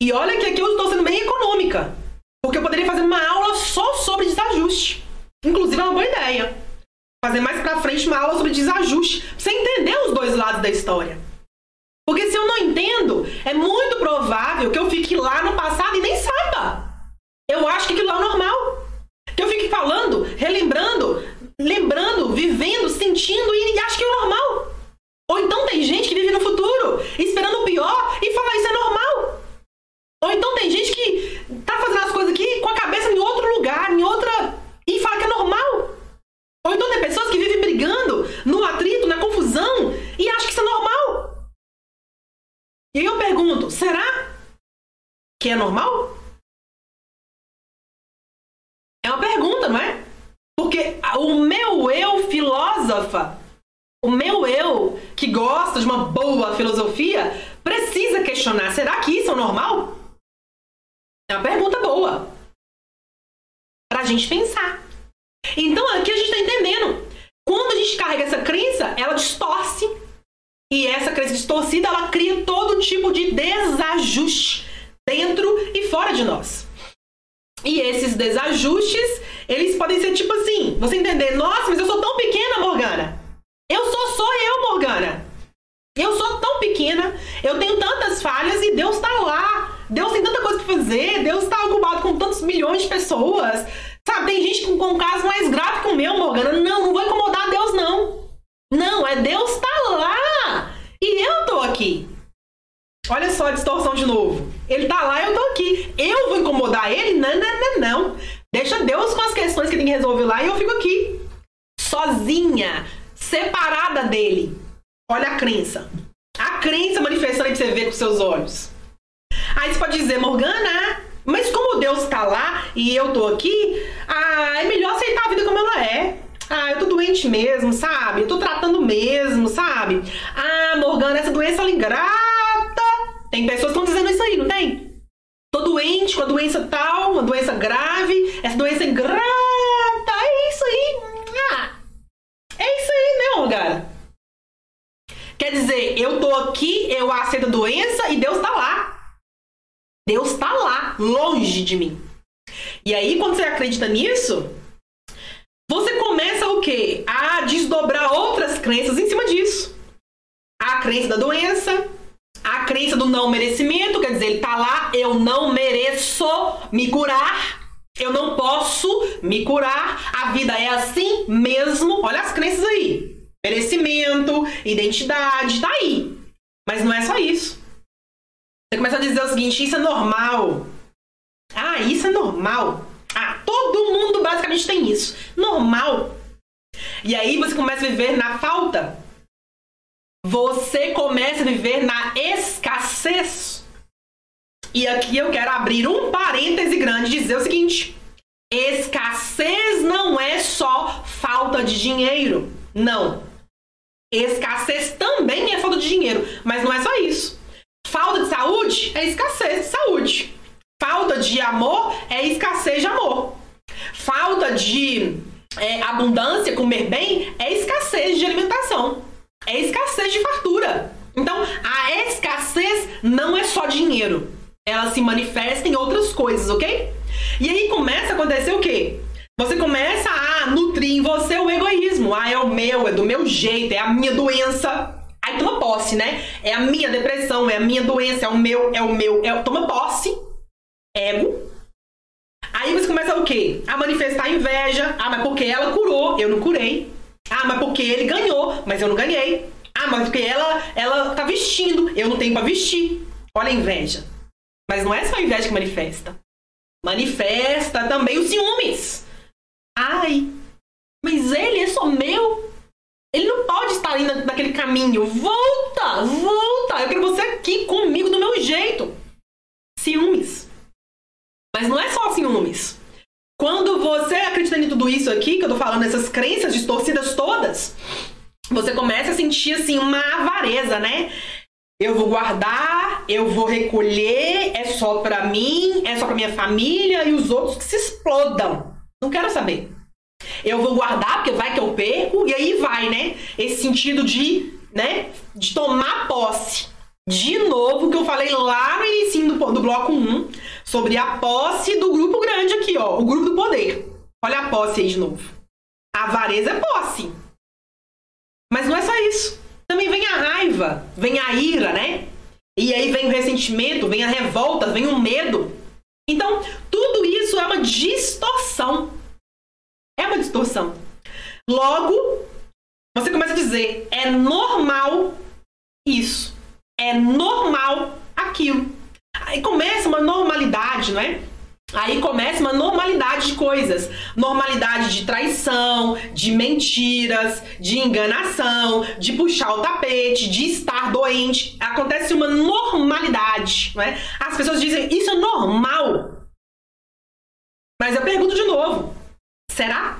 E olha que aqui eu estou sendo bem econômica, porque eu poderia fazer uma aula só sobre desajuste. Inclusive é uma boa ideia. Fazer mais para frente uma aula sobre desajuste, pra você entender os dois lados da história. Porque se eu não entendo, é muito provável que eu fique lá no passado e nem saiba. Eu acho que aquilo lá é normal. Que eu fique falando, relembrando, lembrando, vivendo, sentindo e acho que é normal. Ou então tem gente que vive no futuro, esperando o pior e fala isso é normal. Ou então tem gente que tá fazendo as coisas aqui com a cabeça em outro lugar, em outra. e fala que é normal. Ou então tem pessoas que vivem brigando no atrito, na confusão e acham que isso é normal. E aí eu pergunto: será que é normal? É uma pergunta, não é? Porque o meu eu filósofa, o meu eu que gosta de uma boa filosofia, precisa questionar: será que isso é normal? É uma pergunta boa. Pra gente pensar. Então aqui a gente está entendendo. Quando a gente carrega essa crença, ela distorce. E essa crença distorcida, ela cria todo tipo de desajuste dentro e fora de nós. E esses desajustes, eles podem ser tipo assim, você entender, nossa, mas eu sou tão pequena, Morgana. Eu sou só eu, Morgana. Eu sou tão pequena, eu tenho tantas falhas e Deus está lá. Deus tem tanta coisa para fazer, Deus está ocupado com tantos milhões de pessoas. Sabe, tem gente com, com um caso mais grave que o meu, Morgana. Não, não vou incomodar Deus, não. Não, é Deus tá lá. E eu tô aqui. Olha só a distorção de novo. Ele tá lá, eu tô aqui. Eu vou incomodar ele? Não, não, não, não. Deixa Deus com as questões que tem que resolver lá e eu fico aqui. Sozinha, separada dele. Olha a crença. A crença manifestando que você vê com seus olhos. Aí você pode dizer, Morgana, mas como Deus tá lá e eu tô aqui, ah, é melhor aceitar a vida como ela é. Ah, eu tô doente mesmo, sabe? Eu tô tratando mesmo, sabe? Ah, Morgana, essa doença ela ingrata. Tem pessoas que estão dizendo isso aí, não tem? Tô doente com a doença tal, uma doença grave, essa doença ingrata. É isso aí. É isso aí, né, Morgana? Quer dizer, eu tô aqui, eu aceito a doença e Deus tá lá. Deus está lá, longe de mim. E aí, quando você acredita nisso, quê? A desdobrar outras crenças em cima disso. A crença da doença, a crença do não merecimento, quer dizer, ele tá lá, eu não mereço me curar. Eu não posso me curar. A vida é assim mesmo. Olha as crenças aí. Merecimento, identidade, tá aí. Mas não é só isso. Você começa a dizer o seguinte: isso é normal. Ah, isso é normal. Ah, todo mundo basicamente tem isso. Normal. E aí você começa a viver na falta. Você começa a viver na escassez. E aqui eu quero abrir um parêntese grande e dizer o seguinte: escassez não é só falta de dinheiro. Não. Escassez também é falta de dinheiro, mas não é só isso. Falta de saúde é escassez de saúde. Falta de amor é escassez de amor. Falta de é, abundância, comer bem, é escassez de alimentação. É escassez de fartura. Então, a escassez não é só dinheiro. Ela se manifesta em outras coisas, ok? E aí começa a acontecer o quê? Você começa a nutrir em você o egoísmo. Ah, é o meu, é do meu jeito, é a minha doença. Aí toma posse, né? É a minha depressão, é a minha doença, é o meu, é o meu, é toma posse. Ego. Aí você começa o quê? A manifestar inveja. Ah, mas porque ela curou, eu não curei. Ah, mas porque ele ganhou, mas eu não ganhei. Ah, mas porque ela, ela tá vestindo, eu não tenho para vestir. Olha a inveja. Mas não é só a inveja que manifesta. Manifesta também os ciúmes. Ai, mas ele é só meu. Ele não pode estar ali naquele caminho. Volta, volta. Eu quero você aqui comigo do meu jeito. Ciúmes. Mas não é só ciúmes. Quando você acredita em tudo isso aqui, que eu tô falando, essas crenças distorcidas todas, você começa a sentir assim uma avareza, né? Eu vou guardar, eu vou recolher, é só para mim, é só para minha família e os outros que se explodam. Não quero saber. Eu vou guardar, porque vai que eu perco, e aí vai, né? Esse sentido de, né, de tomar posse. de novo que eu falei lá no início do, do bloco 1 sobre a posse do grupo grande aqui, ó, o grupo do poder. Olha a posse aí de novo. A avareza é posse. Mas não é só isso. Também vem a raiva, vem a ira, né? E aí vem o ressentimento, vem a revolta, vem o medo. Então, tudo isso é uma distorção. É uma distorção. Logo, você começa a dizer: é normal isso. É normal aquilo. Aí começa uma normalidade, não é? Aí começa uma normalidade de coisas. Normalidade de traição, de mentiras, de enganação, de puxar o tapete, de estar doente. Acontece uma normalidade, né? As pessoas dizem, isso é normal. Mas eu pergunto de novo, será?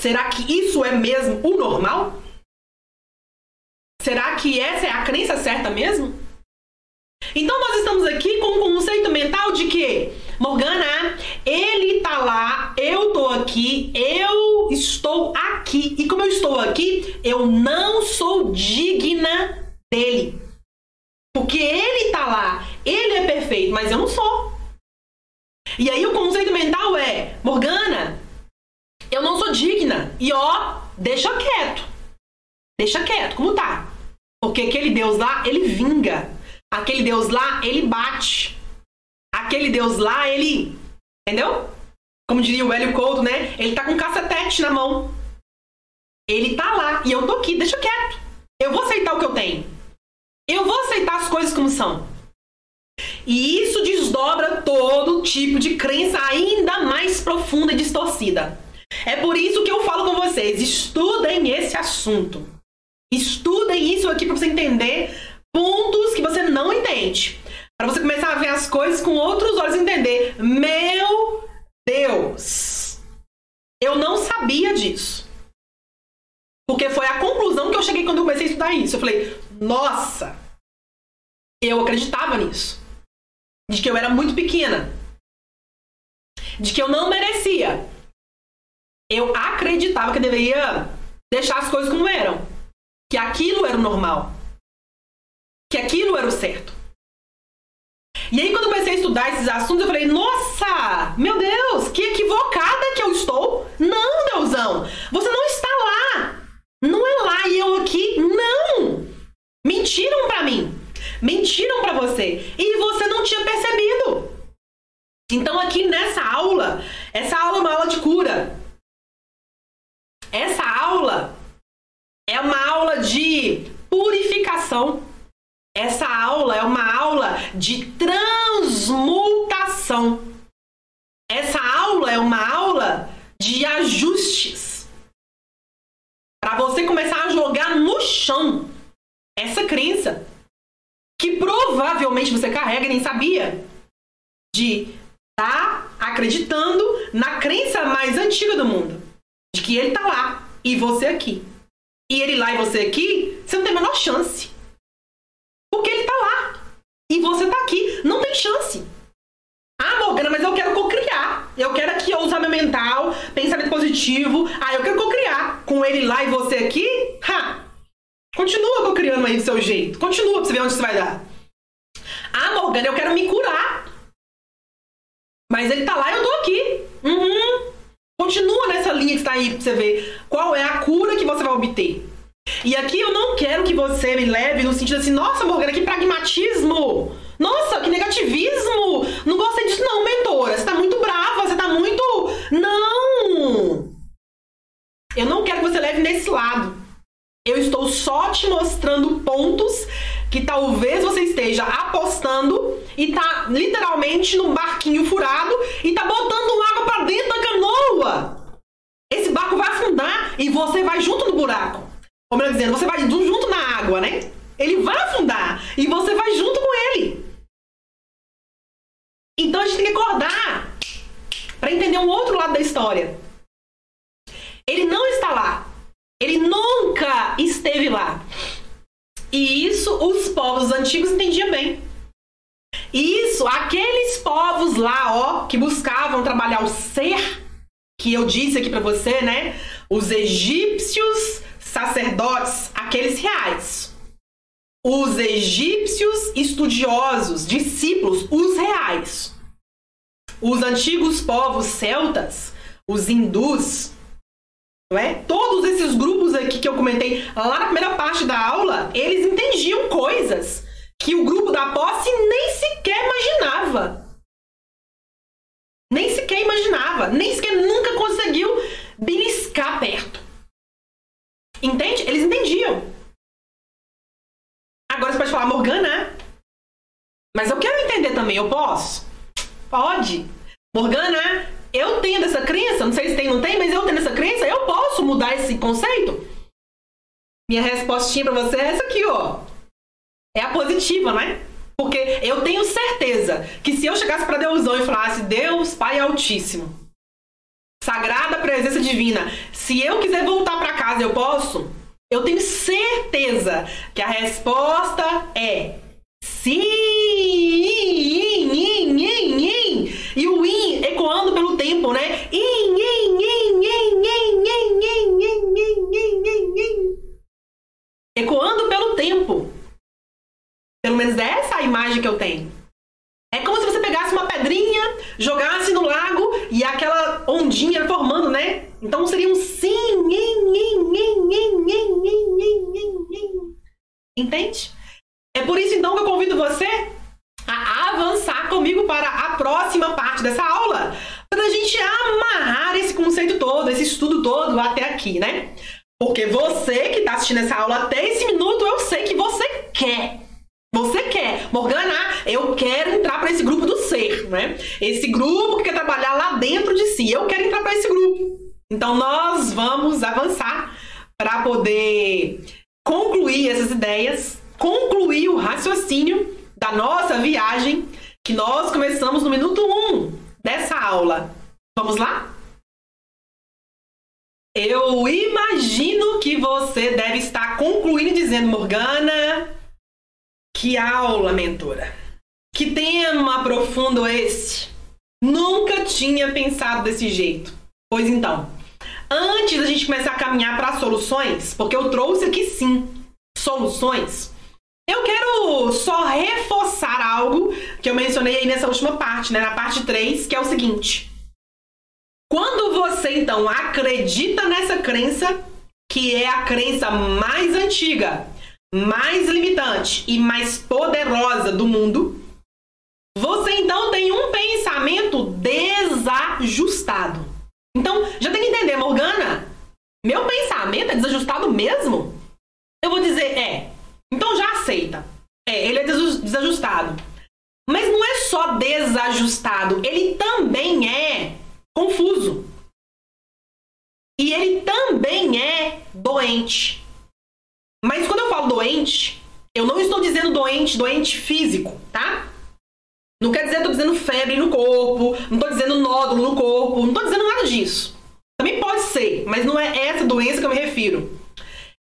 Será que isso é mesmo o normal? Será que essa é a crença certa mesmo? Então nós estamos aqui com um conceito mental de que, Morgana, ele tá lá, eu tô aqui, eu estou aqui. E como eu estou aqui, eu não sou digna dele. Porque ele tá lá, ele é perfeito, mas eu não sou. E aí o conceito mental é, Morgana, eu não sou digna. E ó, deixa quieto. Deixa quieto, como tá? Porque aquele Deus lá, ele vinga. Aquele Deus lá, ele bate. Aquele Deus lá, ele. Entendeu? Como diria o Hélio Couto, né? Ele tá com cacetete na mão. Ele tá lá e eu tô aqui, deixa quieto. Eu vou aceitar o que eu tenho. Eu vou aceitar as coisas como são. E isso desdobra todo tipo de crença ainda mais profunda e distorcida. É por isso que eu falo com vocês: estudem esse assunto. Estudem isso aqui para você entender pontos que você não entende. Para você começar a ver as coisas com outros olhos e entender. Meu Deus! Eu não sabia disso. Porque foi a conclusão que eu cheguei quando eu comecei a estudar isso. Eu falei, nossa! Eu acreditava nisso. De que eu era muito pequena. De que eu não merecia. Eu acreditava que eu deveria deixar as coisas como eram. Que aquilo era o normal que aquilo era o certo. E aí, quando eu comecei a estudar esses assuntos, eu falei: nossa, meu Deus, que equivocada que eu estou. Não, Deusão, você não está lá. Não é lá e eu aqui. Não! Mentiram para mim. Mentiram para você. E você não tinha percebido. Então, aqui nessa aula, essa aula é uma aula de cura. Essa aula é uma aula de purificação. Essa aula é uma aula de transmutação. Essa aula é uma aula de ajustes. Para você começar a jogar no chão essa crença que provavelmente você carrega e nem sabia de estar tá acreditando na crença mais antiga do mundo, de que ele tá lá e você aqui. E ele lá e você aqui, você não tem a menor chance. Porque ele tá lá. E você tá aqui. Não tem chance. Ah, Morgana, mas eu quero cocriar. Eu quero aqui usar meu mental, pensamento positivo. Ah, eu quero cocriar. Com ele lá e você aqui, ha! Continua cocriando aí do seu jeito. Continua pra você ver onde isso vai dar. Ah, Morgana, eu quero me curar. Mas ele tá lá e eu tô aqui. Uhum. Continua nessa linha que está aí pra você ver qual é a cura que você vai obter. E aqui eu não quero que você me leve no sentido assim, nossa, Morgana, que pragmatismo! Nossa, que negativismo! Não gostei disso, não, mentora. Você tá muito brava, você tá muito. Não! Eu não quero que você leve nesse lado. Eu estou só te mostrando pontos que talvez você esteja apostando e tá literalmente no barquinho furado e tá botando água para dentro da canoa. Esse barco vai afundar e você vai junto no buraco. Como eu dizendo, você vai junto na água, né? Ele vai afundar e você vai junto com ele. Então a gente tem que acordar para entender um outro lado da história. Ele não está lá. Ele nunca esteve lá. E isso os povos antigos entendiam bem. Isso, aqueles povos lá, ó, que buscavam trabalhar o ser, que eu disse aqui para você, né? Os egípcios sacerdotes, aqueles reais. os egípcios estudiosos, discípulos, os reais, os antigos povos celtas, os hindus, não é? Todos esses grupos aqui que eu comentei lá na primeira parte da aula, eles entendiam coisas que o grupo da posse nem sequer imaginava. Nem sequer imaginava, nem sequer nunca conseguiu beliscar perto. Entende? Eles entendiam. Agora você pode falar, Morgana, mas eu quero entender também, eu posso? Pode. Morgana, eu tenho essa crença, não sei se tem não tem, mas eu tenho essa crença, eu posso mudar esse conceito? Minha respostinha para você é essa aqui, ó. É a positiva, né? Porque eu tenho certeza que se eu chegasse para Deusão e falasse, Deus Pai Altíssimo, sagrada presença divina. Se eu quiser voltar para casa, eu posso? Eu tenho certeza que a resposta é sim. E o in ecoando pelo tempo, né? Ecoando pelo tempo. Pelo menos essa é a imagem que eu tenho. É como se você pegasse uma pedrinha jogasse no lago e aquela ondinha formando, né? Então seria um sim. Entende? É por isso então que eu convido você a avançar comigo para a próxima parte dessa aula, para a gente amarrar esse conceito todo, esse estudo todo até aqui, né? Porque você que está assistindo essa aula até esse minuto, eu sei que você quer você quer, Morgana, eu quero entrar para esse grupo do né? Esse grupo que quer trabalhar lá dentro de si. Eu quero entrar para esse grupo. Então nós vamos avançar para poder concluir essas ideias, concluir o raciocínio da nossa viagem que nós começamos no minuto 1 um dessa aula. Vamos lá? Eu imagino que você deve estar concluindo dizendo, Morgana, que aula, mentora! Que tema profundo esse! Nunca tinha pensado desse jeito. Pois então, antes da gente começar a caminhar para soluções, porque eu trouxe aqui sim soluções, eu quero só reforçar algo que eu mencionei aí nessa última parte, né, na parte 3, que é o seguinte. Quando você então acredita nessa crença, que é a crença mais antiga, mais limitante e mais poderosa do mundo, então tem um pensamento desajustado. Então, já tem que entender, Morgana, meu pensamento é desajustado mesmo? Eu vou dizer, é. Então já aceita. É, ele é desajustado. Mas não é só desajustado, ele também é confuso. E ele também é doente. Mas quando eu falo doente, eu não estou dizendo doente, doente físico, tá? Não quer dizer eu estou dizendo febre no corpo, não estou dizendo nódulo no corpo, não estou dizendo nada disso. Também pode ser, mas não é essa doença que eu me refiro.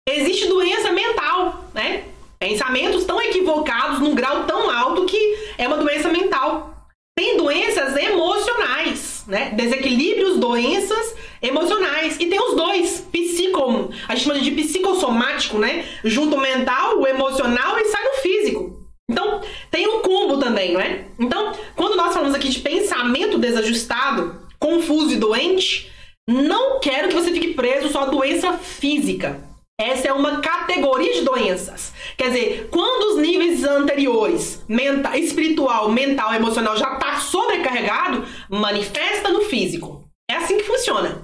Existe doença mental, né? Pensamentos tão equivocados num grau tão alto que é uma doença mental. Tem doenças emocionais, né? Desequilíbrios, doenças emocionais. E tem os dois, psico, a gente chama de psicossomático, né? Junto mental, o emocional e sai no físico. Então, tem um combo também, não é? Então, quando nós falamos aqui de pensamento desajustado, confuso e doente, não quero que você fique preso só à doença física. Essa é uma categoria de doenças. Quer dizer, quando os níveis anteriores, mental, espiritual, mental, emocional, já está sobrecarregado, manifesta no físico. É assim que funciona.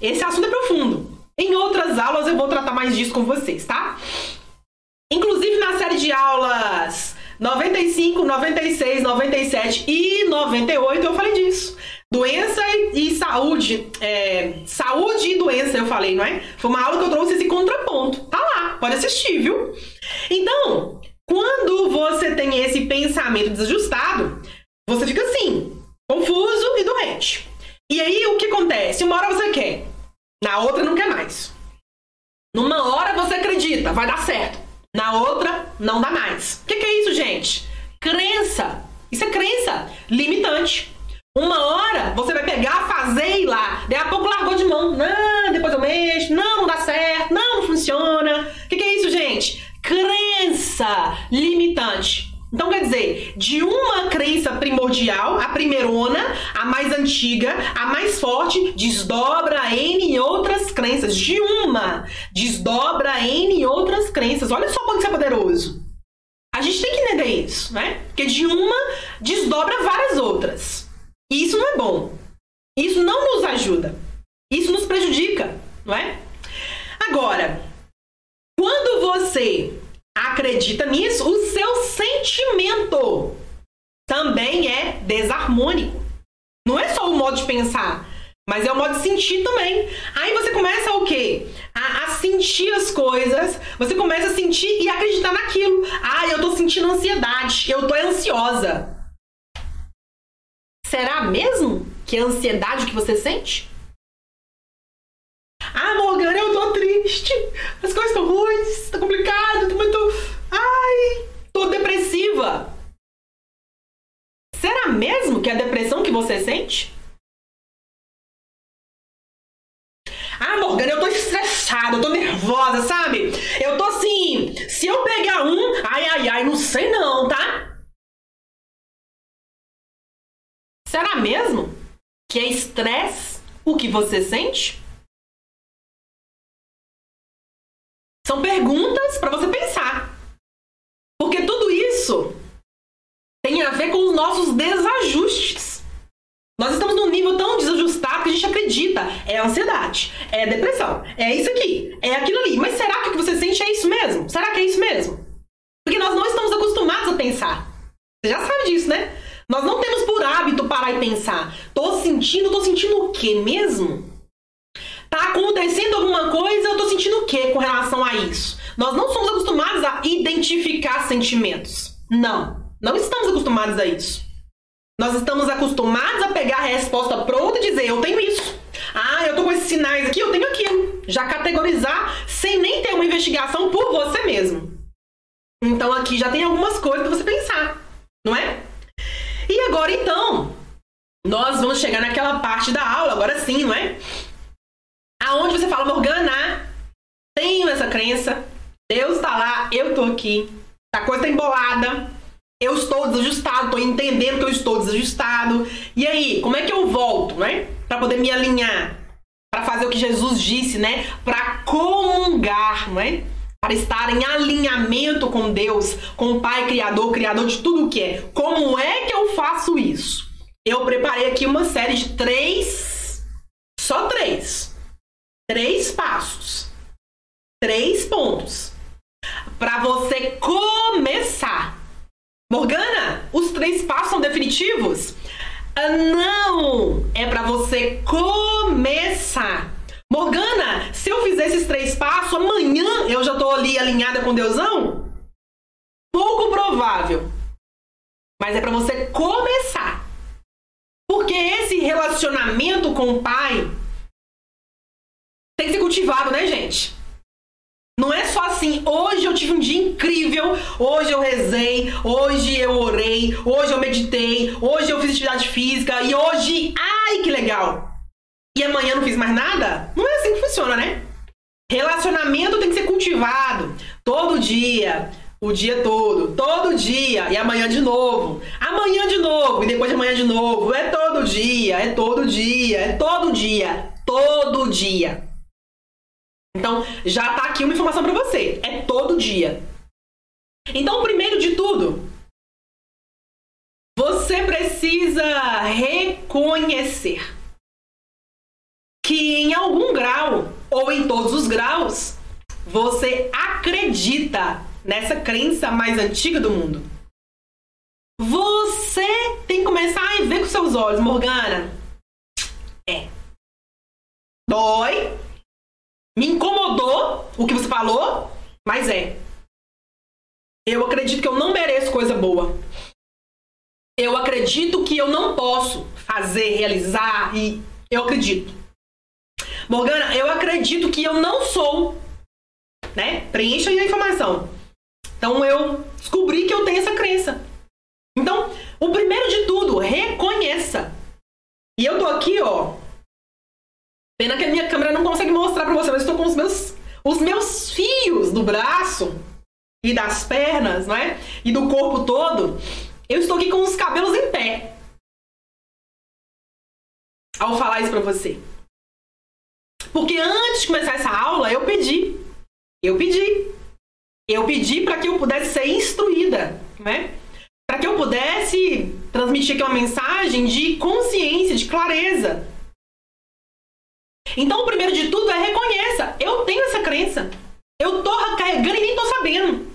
Esse assunto é profundo. Em outras aulas eu vou tratar mais disso com vocês, tá? De aulas 95, 96, 97 e 98 eu falei disso. Doença e saúde. É, saúde e doença, eu falei, não é? Foi uma aula que eu trouxe esse contraponto. Tá lá, pode assistir, viu? Então, quando você tem esse pensamento desajustado, você fica assim, confuso e doente. E aí o que acontece? Uma hora você quer, na outra não quer mais. Numa hora você acredita, vai dar certo. Na outra, não dá mais. O que, que é isso, gente? Crença. Isso é crença limitante. Uma hora você vai pegar, fazer e ir lá. Daí a pouco largou de mão. Não, depois eu mexo. Não, não dá certo. Não, não funciona. O que, que é isso, gente? Crença crença limitante. Então, quer dizer, de uma crença primordial, a primeirona, a mais antiga, a mais forte, desdobra N outras crenças. De uma, desdobra N outras crenças. Olha só quanto isso é poderoso. A gente tem que entender isso, né? Porque de uma, desdobra várias outras. E isso não é bom. Isso não nos ajuda. Isso nos prejudica, não é? Agora, quando você acredita nisso, o seu sentimento também é desarmônico. Não é só o modo de pensar, mas é o modo de sentir também. Aí você começa o quê? A, a, sentir as coisas, você começa a sentir e acreditar naquilo. Ah, eu tô sentindo ansiedade, eu tô ansiosa. Será mesmo que é ansiedade que você sente? Ah, Morgana, eu tô triste. As coisas estão ruins, tá complicado, tô muito. Ai, tô depressiva. Será mesmo que é a depressão que você sente? Ah, Morgana, eu tô estressada, eu tô nervosa, sabe? Eu tô assim, se eu pegar um, ai, ai, ai, não sei não, tá? Será mesmo que é estresse o que você sente? São perguntas para você pensar. Porque tudo isso tem a ver com os nossos desajustes. Nós estamos num nível tão desajustado que a gente acredita. É ansiedade, é depressão, é isso aqui, é aquilo ali. Mas será que o que você sente é isso mesmo? Será que é isso mesmo? Porque nós não estamos acostumados a pensar. Você já sabe disso, né? Nós não temos por hábito parar e pensar. Tô sentindo, tô sentindo o quê mesmo? Tá acontecendo alguma coisa, eu tô sentindo o que com relação a isso? Nós não somos acostumados a identificar sentimentos. Não, não estamos acostumados a isso. Nós estamos acostumados a pegar a resposta pronta e dizer, eu tenho isso. Ah, eu tô com esses sinais aqui, eu tenho aquilo. Já categorizar sem nem ter uma investigação por você mesmo. Então aqui já tem algumas coisas para você pensar, não é? E agora então, nós vamos chegar naquela parte da aula, agora sim, não é? Aonde você fala, Morgana, tenho essa crença, Deus está lá, eu tô aqui, a coisa tá embolada, eu estou desajustado, tô entendendo que eu estou desajustado. E aí, como é que eu volto, né? Para poder me alinhar, para fazer o que Jesus disse, né? Para comungar, não é? Para estar em alinhamento com Deus, com o Pai Criador, Criador de tudo o que é. Como é que eu faço isso? Eu preparei aqui uma série de três, só três, três passos, três pontos para você começar. Morgana, os três passos são definitivos? Ah, não, é para você começar. Morgana, se eu fizer esses três passos, amanhã eu já tô ali alinhada com Deusão? Pouco provável. Mas é para você começar. Porque esse relacionamento com o pai tem que ser cultivado, né, gente? Não é só assim, hoje eu tive um dia incrível, hoje eu rezei, hoje eu orei, hoje eu meditei, hoje eu fiz atividade física e hoje, ai que legal! E amanhã não fiz mais nada? Não é assim que funciona, né? Relacionamento tem que ser cultivado todo dia, o dia todo, todo dia, e amanhã de novo, amanhã de novo, e depois de amanhã de novo. É todo dia, é todo dia, é todo dia, todo dia. Então, já tá aqui uma informação para você. É todo dia. Então, primeiro de tudo, você precisa reconhecer que em algum grau ou em todos os graus você acredita nessa crença mais antiga do mundo. Você tem que começar a ver com seus olhos, Morgana. É. Dói, me incomodou o que você falou, mas é. Eu acredito que eu não mereço coisa boa. Eu acredito que eu não posso fazer, realizar e eu acredito. Morgana, eu acredito que eu não sou, né? Preencha aí a informação. Então eu descobri que eu tenho essa crença. Então, o primeiro de tudo, reconheça. E eu tô aqui, ó, Pena que a minha câmera não consegue mostrar pra você, mas estou com os meus, os meus fios do braço. e das pernas, não é? E do corpo todo, eu estou aqui com os cabelos em pé. Ao falar isso para você. Porque antes de começar essa aula, eu pedi. Eu pedi. Eu pedi para que eu pudesse ser instruída, né? Para que eu pudesse transmitir aqui uma mensagem de consciência, de clareza. Então, o primeiro de tudo é reconheça. Eu tenho essa crença. Eu tô carregando e nem tô sabendo.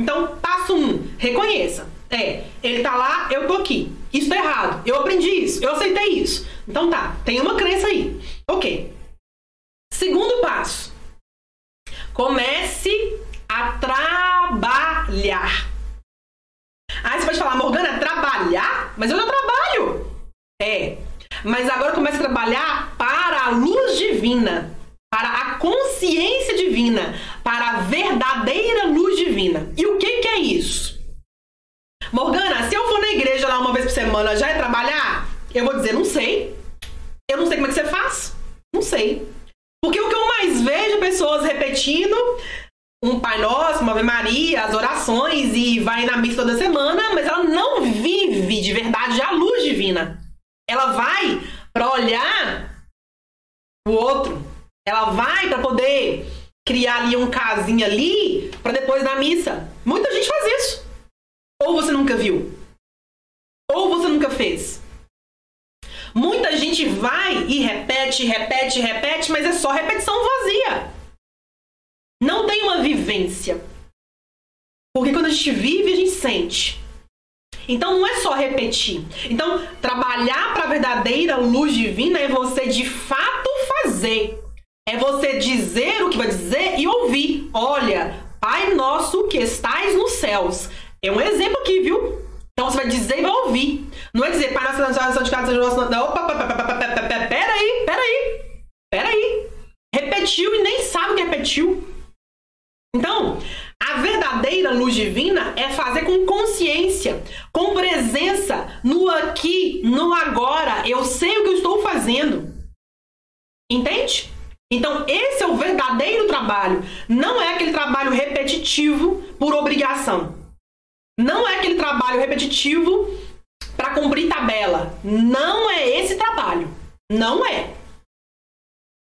Então, passo um, reconheça. É, ele tá lá, eu tô aqui. Isso tá errado. Eu aprendi isso, eu aceitei isso. Então tá, tem uma crença aí. Ok. Segundo passo. Comece a trabalhar. Aí você pode falar, Morgana, trabalhar? Mas eu já trabalho. É. Mas agora comece a trabalhar para a luz divina, para a consciência divina, para a verdadeira luz divina. E o que, que é isso? Morgana, se eu for na igreja lá uma vez por semana, já é trabalhar? Eu vou dizer, não sei. Eu não sei como é que você faz. Não sei. Porque o que eu mais vejo pessoas repetindo um Pai Nosso, uma Ave Maria, as orações e vai na missa toda semana, mas ela não vive de verdade a luz divina. Ela vai para olhar o outro. Ela vai para poder criar ali um casinho ali para depois na missa. Muita gente faz isso. Ou você nunca viu? Ou você nunca fez? Muita gente vai e repete, repete, repete, mas é só repetição vazia não tem uma vivência. Porque quando a gente vive, a gente sente. Então não é só repetir. Então, trabalhar para a verdadeira luz divina é você de fato fazer. É você dizer o que vai dizer e ouvir. Olha, Pai nosso que estais nos céus. É um exemplo aqui, viu? Então você vai dizer e vai ouvir. Não é dizer, Pai nosso, santificado seja o nosso nome. Opa, peraí, peraí. Peraí. Repetiu e nem sabe o que repetiu. Então, verdadeira luz divina é fazer com consciência, com presença no aqui, no agora. Eu sei o que eu estou fazendo. Entende? Então, esse é o verdadeiro trabalho. Não é aquele trabalho repetitivo por obrigação. Não é aquele trabalho repetitivo para cumprir tabela. Não é esse trabalho. Não é.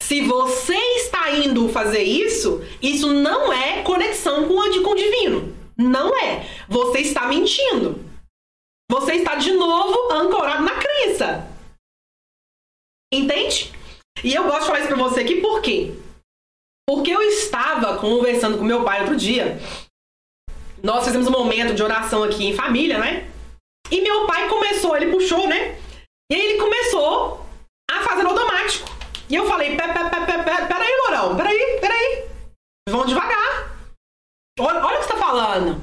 Se você está indo fazer isso, isso não é conexão com o, divino. Não é. Você está mentindo. Você está de novo ancorado na crença. Entende? E eu gosto de falar isso pra você aqui por quê? Porque eu estava conversando com meu pai outro dia. Nós fizemos um momento de oração aqui em família, né? E meu pai começou, ele puxou, né? E aí ele começou a fazer automático. E eu falei, peraí, Lourão, peraí, peraí. Vão devagar. Olha, olha o que você tá falando.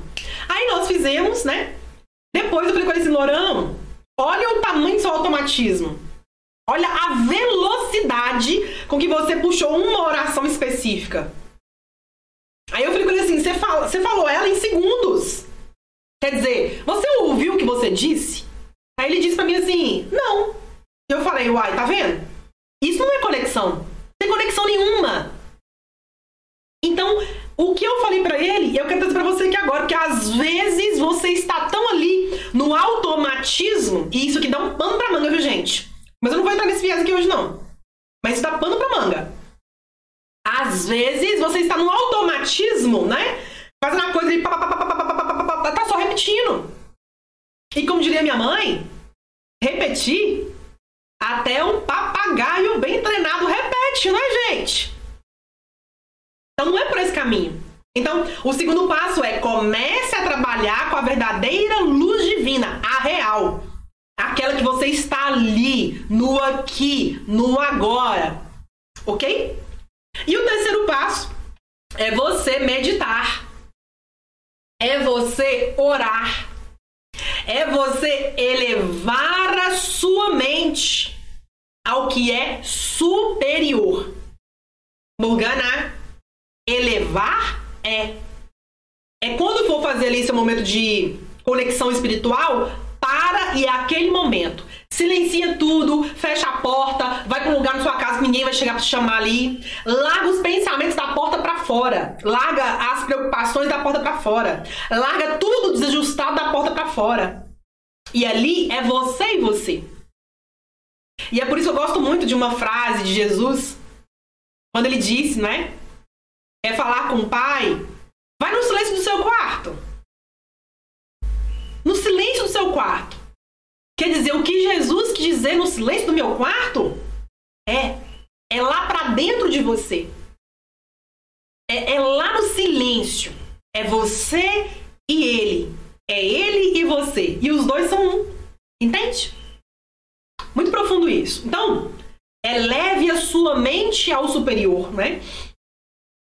Aí nós fizemos, né? Depois eu falei com ele assim, Lourão, olha o tamanho do seu automatismo. Olha a velocidade com que você puxou uma oração específica. Aí eu falei com ele assim, você, fala, você falou ela em segundos. Quer dizer, você ouviu o que você disse? Aí ele disse pra mim assim, não. Eu falei, uai, tá vendo? Isso não é conexão. Não tem conexão nenhuma. Então, o que eu falei para ele, eu quero dizer para você aqui agora, que às vezes você está tão ali no automatismo, e isso aqui dá um pano pra manga, viu, gente? Mas eu não vou entrar nesse viés aqui hoje, não. Mas isso dá pano pra manga. Às vezes você está no automatismo, né? Fazendo a coisa e tá só repetindo. E como diria minha mãe, repetir até um papagaio bem treinado repete, não é, gente? Então não é por esse caminho. Então, o segundo passo é comece a trabalhar com a verdadeira luz divina, a real. Aquela que você está ali, no aqui, no agora. Ok? E o terceiro passo é você meditar. É você orar é você elevar a sua mente ao que é superior. Morgana, elevar é. É quando for fazer ali esse momento de conexão espiritual, para e é aquele momento. Silencia tudo, fecha a porta, vai para um lugar na sua casa que ninguém vai chegar para te chamar ali. Larga os pensamentos da porta para fora. Larga as preocupações da porta para fora. Larga tudo desajustado da porta para fora. E ali é você e você. E é por isso que eu gosto muito de uma frase de Jesus, quando ele disse, né? É falar com o pai, vai no silêncio do seu quarto. No silêncio do seu quarto. Quer dizer, o que Jesus quis dizer no silêncio do meu quarto é é lá para dentro de você. É, é lá no silêncio. É você e ele. É ele e você. E os dois são um. Entende? Profundo isso. Então, eleve a sua mente ao superior, né?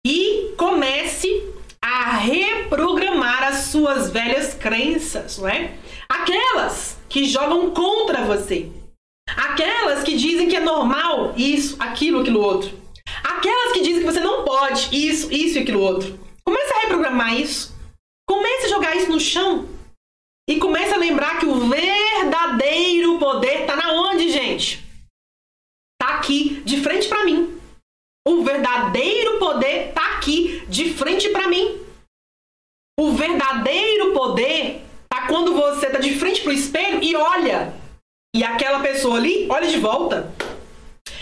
E comece a reprogramar as suas velhas crenças, não é? Aquelas que jogam contra você. Aquelas que dizem que é normal isso, aquilo, aquilo outro. Aquelas que dizem que você não pode isso, isso e aquilo outro. Comece a reprogramar isso. Comece a jogar isso no chão. E comece a lembrar que o verdadeiro poder está na onde, gente? Tá aqui, de frente para mim. O verdadeiro poder tá aqui, de frente para mim. O verdadeiro poder tá quando você tá de frente pro espelho e olha. E aquela pessoa ali olha de volta.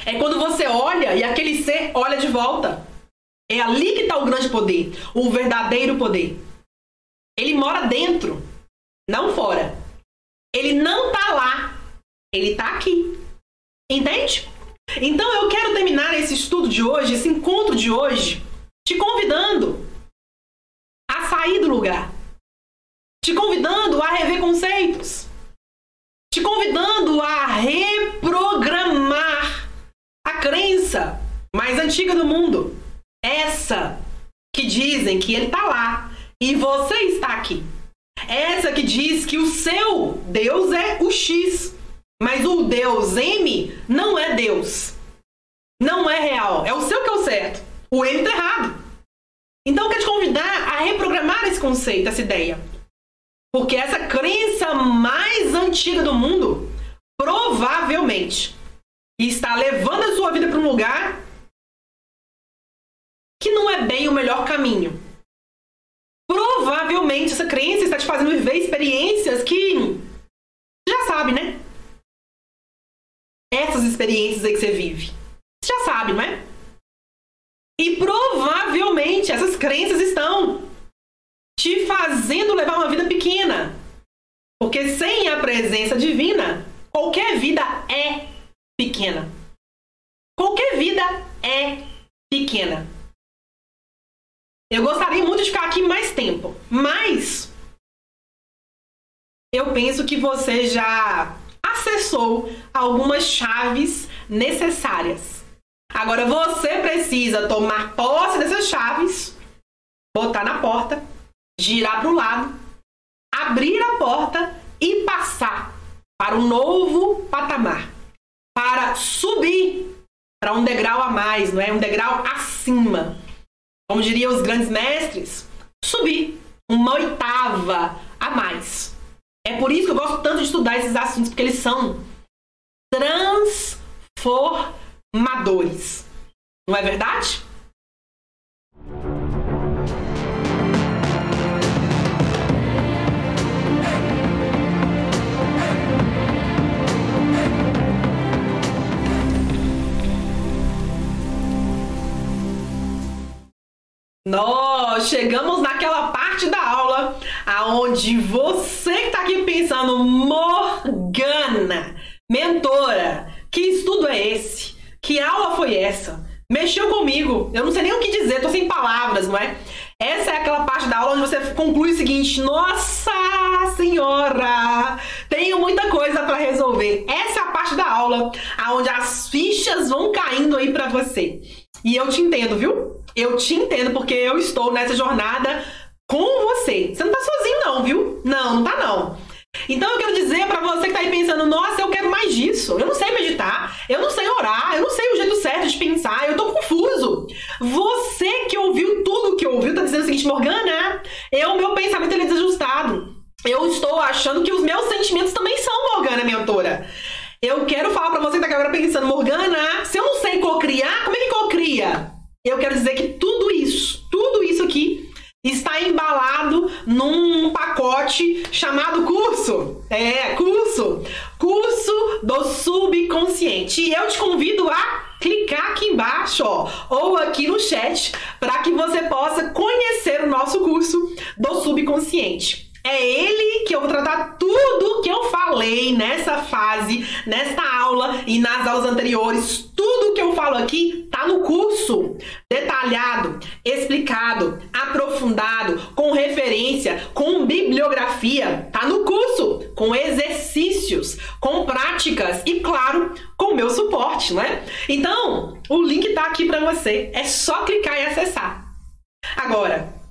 É quando você olha e aquele ser olha de volta. É ali que tá o grande poder, o verdadeiro poder. Ele mora dentro, não fora. Ele não tá lá, ele tá aqui. Entende? Então eu quero terminar esse estudo de hoje, esse encontro de hoje, te convidando a sair do lugar, te convidando a rever conceitos, te convidando a reprogramar a crença mais antiga do mundo, essa que dizem que ele está lá e você está aqui. Essa que diz que o seu Deus é o X mas o Deus M não é Deus. Não é real. É o seu que é o certo. O M está errado. Então eu quero te convidar a reprogramar esse conceito, essa ideia. Porque essa crença mais antiga do mundo provavelmente está levando a sua vida para um lugar que não é bem o melhor caminho. Provavelmente essa crença está te fazendo viver experiências que já sabe, né? essas experiências aí que você vive. Você já sabe, não é? E provavelmente essas crenças estão te fazendo levar uma vida pequena. Porque sem a presença divina, qualquer vida é pequena. Qualquer vida é pequena. Eu gostaria muito de ficar aqui mais tempo, mas eu penso que você já acessou algumas chaves necessárias. Agora você precisa tomar posse dessas chaves, botar na porta, girar para o lado, abrir a porta e passar para um novo patamar, para subir para um degrau a mais, não é? Um degrau acima. Como diriam os grandes mestres, subir uma oitava a mais. É por isso que eu gosto tanto de estudar esses assuntos, porque eles são transformadores. Não é verdade? Nós chegamos naquela parte da aula aonde você que tá aqui pensando, Morgana, mentora, que estudo é esse? Que aula foi essa? Mexeu comigo. Eu não sei nem o que dizer, tô sem palavras, não é? Essa é aquela parte da aula onde você conclui o seguinte: Nossa Senhora, tenho muita coisa para resolver. Essa é a parte da aula aonde as fichas vão caindo aí para você. E eu te entendo, viu? Eu te entendo porque eu estou nessa jornada com você. Você não tá sozinho não, viu? Não, não tá não. Então eu quero dizer para você que tá aí pensando, nossa, eu quero mais disso. Eu não sei meditar, eu não sei orar, eu não sei o jeito certo de pensar, eu tô confuso. Você que ouviu tudo que ouviu tá dizendo o seguinte, Morgana, eu meu pensamento ele é desajustado. Eu estou achando que os meus sentimentos também são Morgana, mentora. Eu quero falar para você que tá agora pensando, Morgana, se eu não sei cocriar, como é que cocria? Eu quero dizer que tudo isso, tudo isso aqui está embalado num pacote chamado curso. É, curso. Curso do subconsciente. E eu te convido a clicar aqui embaixo, ó, ou aqui no chat, para que você possa conhecer o nosso curso do subconsciente. É ele que eu vou tratar tudo que eu falei nessa fase, nesta aula e nas aulas anteriores. Tudo que eu falo aqui tá no curso, detalhado, explicado, aprofundado, com referência, com bibliografia. Tá no curso, com exercícios, com práticas e claro, com meu suporte, né? Então, o link tá aqui para você. É só clicar e acessar. Agora,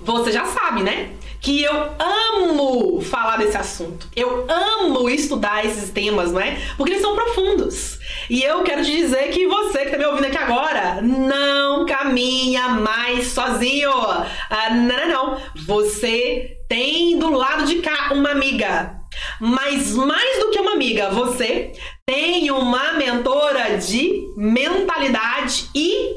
você já sabe, né? que eu amo falar desse assunto. Eu amo estudar esses temas, não é? Porque eles são profundos. E eu quero te dizer que você que tá me ouvindo aqui agora não caminha mais sozinho. Ah, não, não, não. Você tem do lado de cá uma amiga. Mas mais do que uma amiga, você tem uma mentora de mentalidade e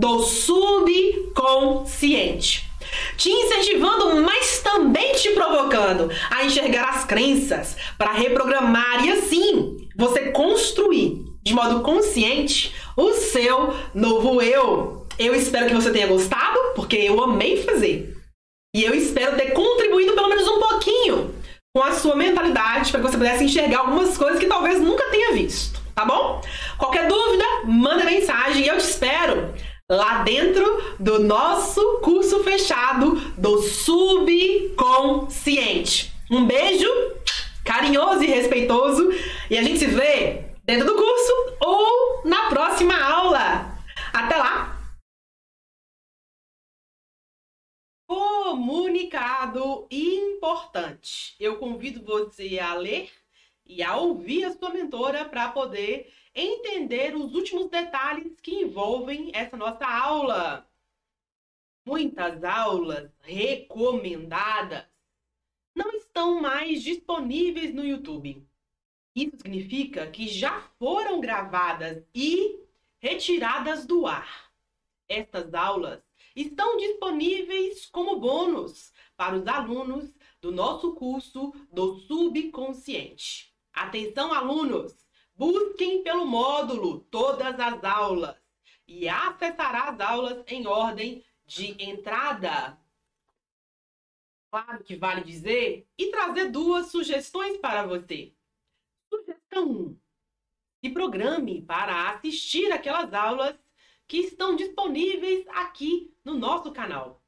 do subconsciente te incentivando, mas também te provocando a enxergar as crenças para reprogramar e assim você construir de modo consciente o seu novo eu. Eu espero que você tenha gostado, porque eu amei fazer. E eu espero ter contribuído pelo menos um pouquinho com a sua mentalidade para que você pudesse enxergar algumas coisas que talvez nunca tenha visto, tá bom? Qualquer dúvida, manda mensagem e eu te espero lá dentro do nosso curso fechado do subconsciente. Um beijo carinhoso e respeitoso e a gente se vê dentro do curso ou na próxima aula. Até lá! Comunicado importante. Eu convido você a ler e a ouvir a sua mentora para poder entender os últimos detalhes que envolvem essa nossa aula. Muitas aulas recomendadas não estão mais disponíveis no YouTube. Isso significa que já foram gravadas e retiradas do ar. Estas aulas estão disponíveis como bônus para os alunos do nosso curso do subconsciente. Atenção, alunos! Busquem pelo módulo todas as aulas e acessará as aulas em ordem de entrada. Claro que vale dizer e trazer duas sugestões para você. Sugestão 1. Se programe para assistir aquelas aulas que estão disponíveis aqui no nosso canal.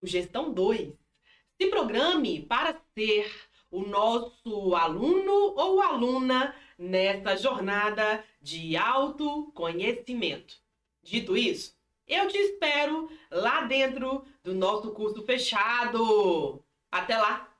Sugestão 2. Se programe para ser o nosso aluno ou aluna nessa jornada de autoconhecimento. Dito isso, eu te espero lá dentro do nosso curso fechado. Até lá!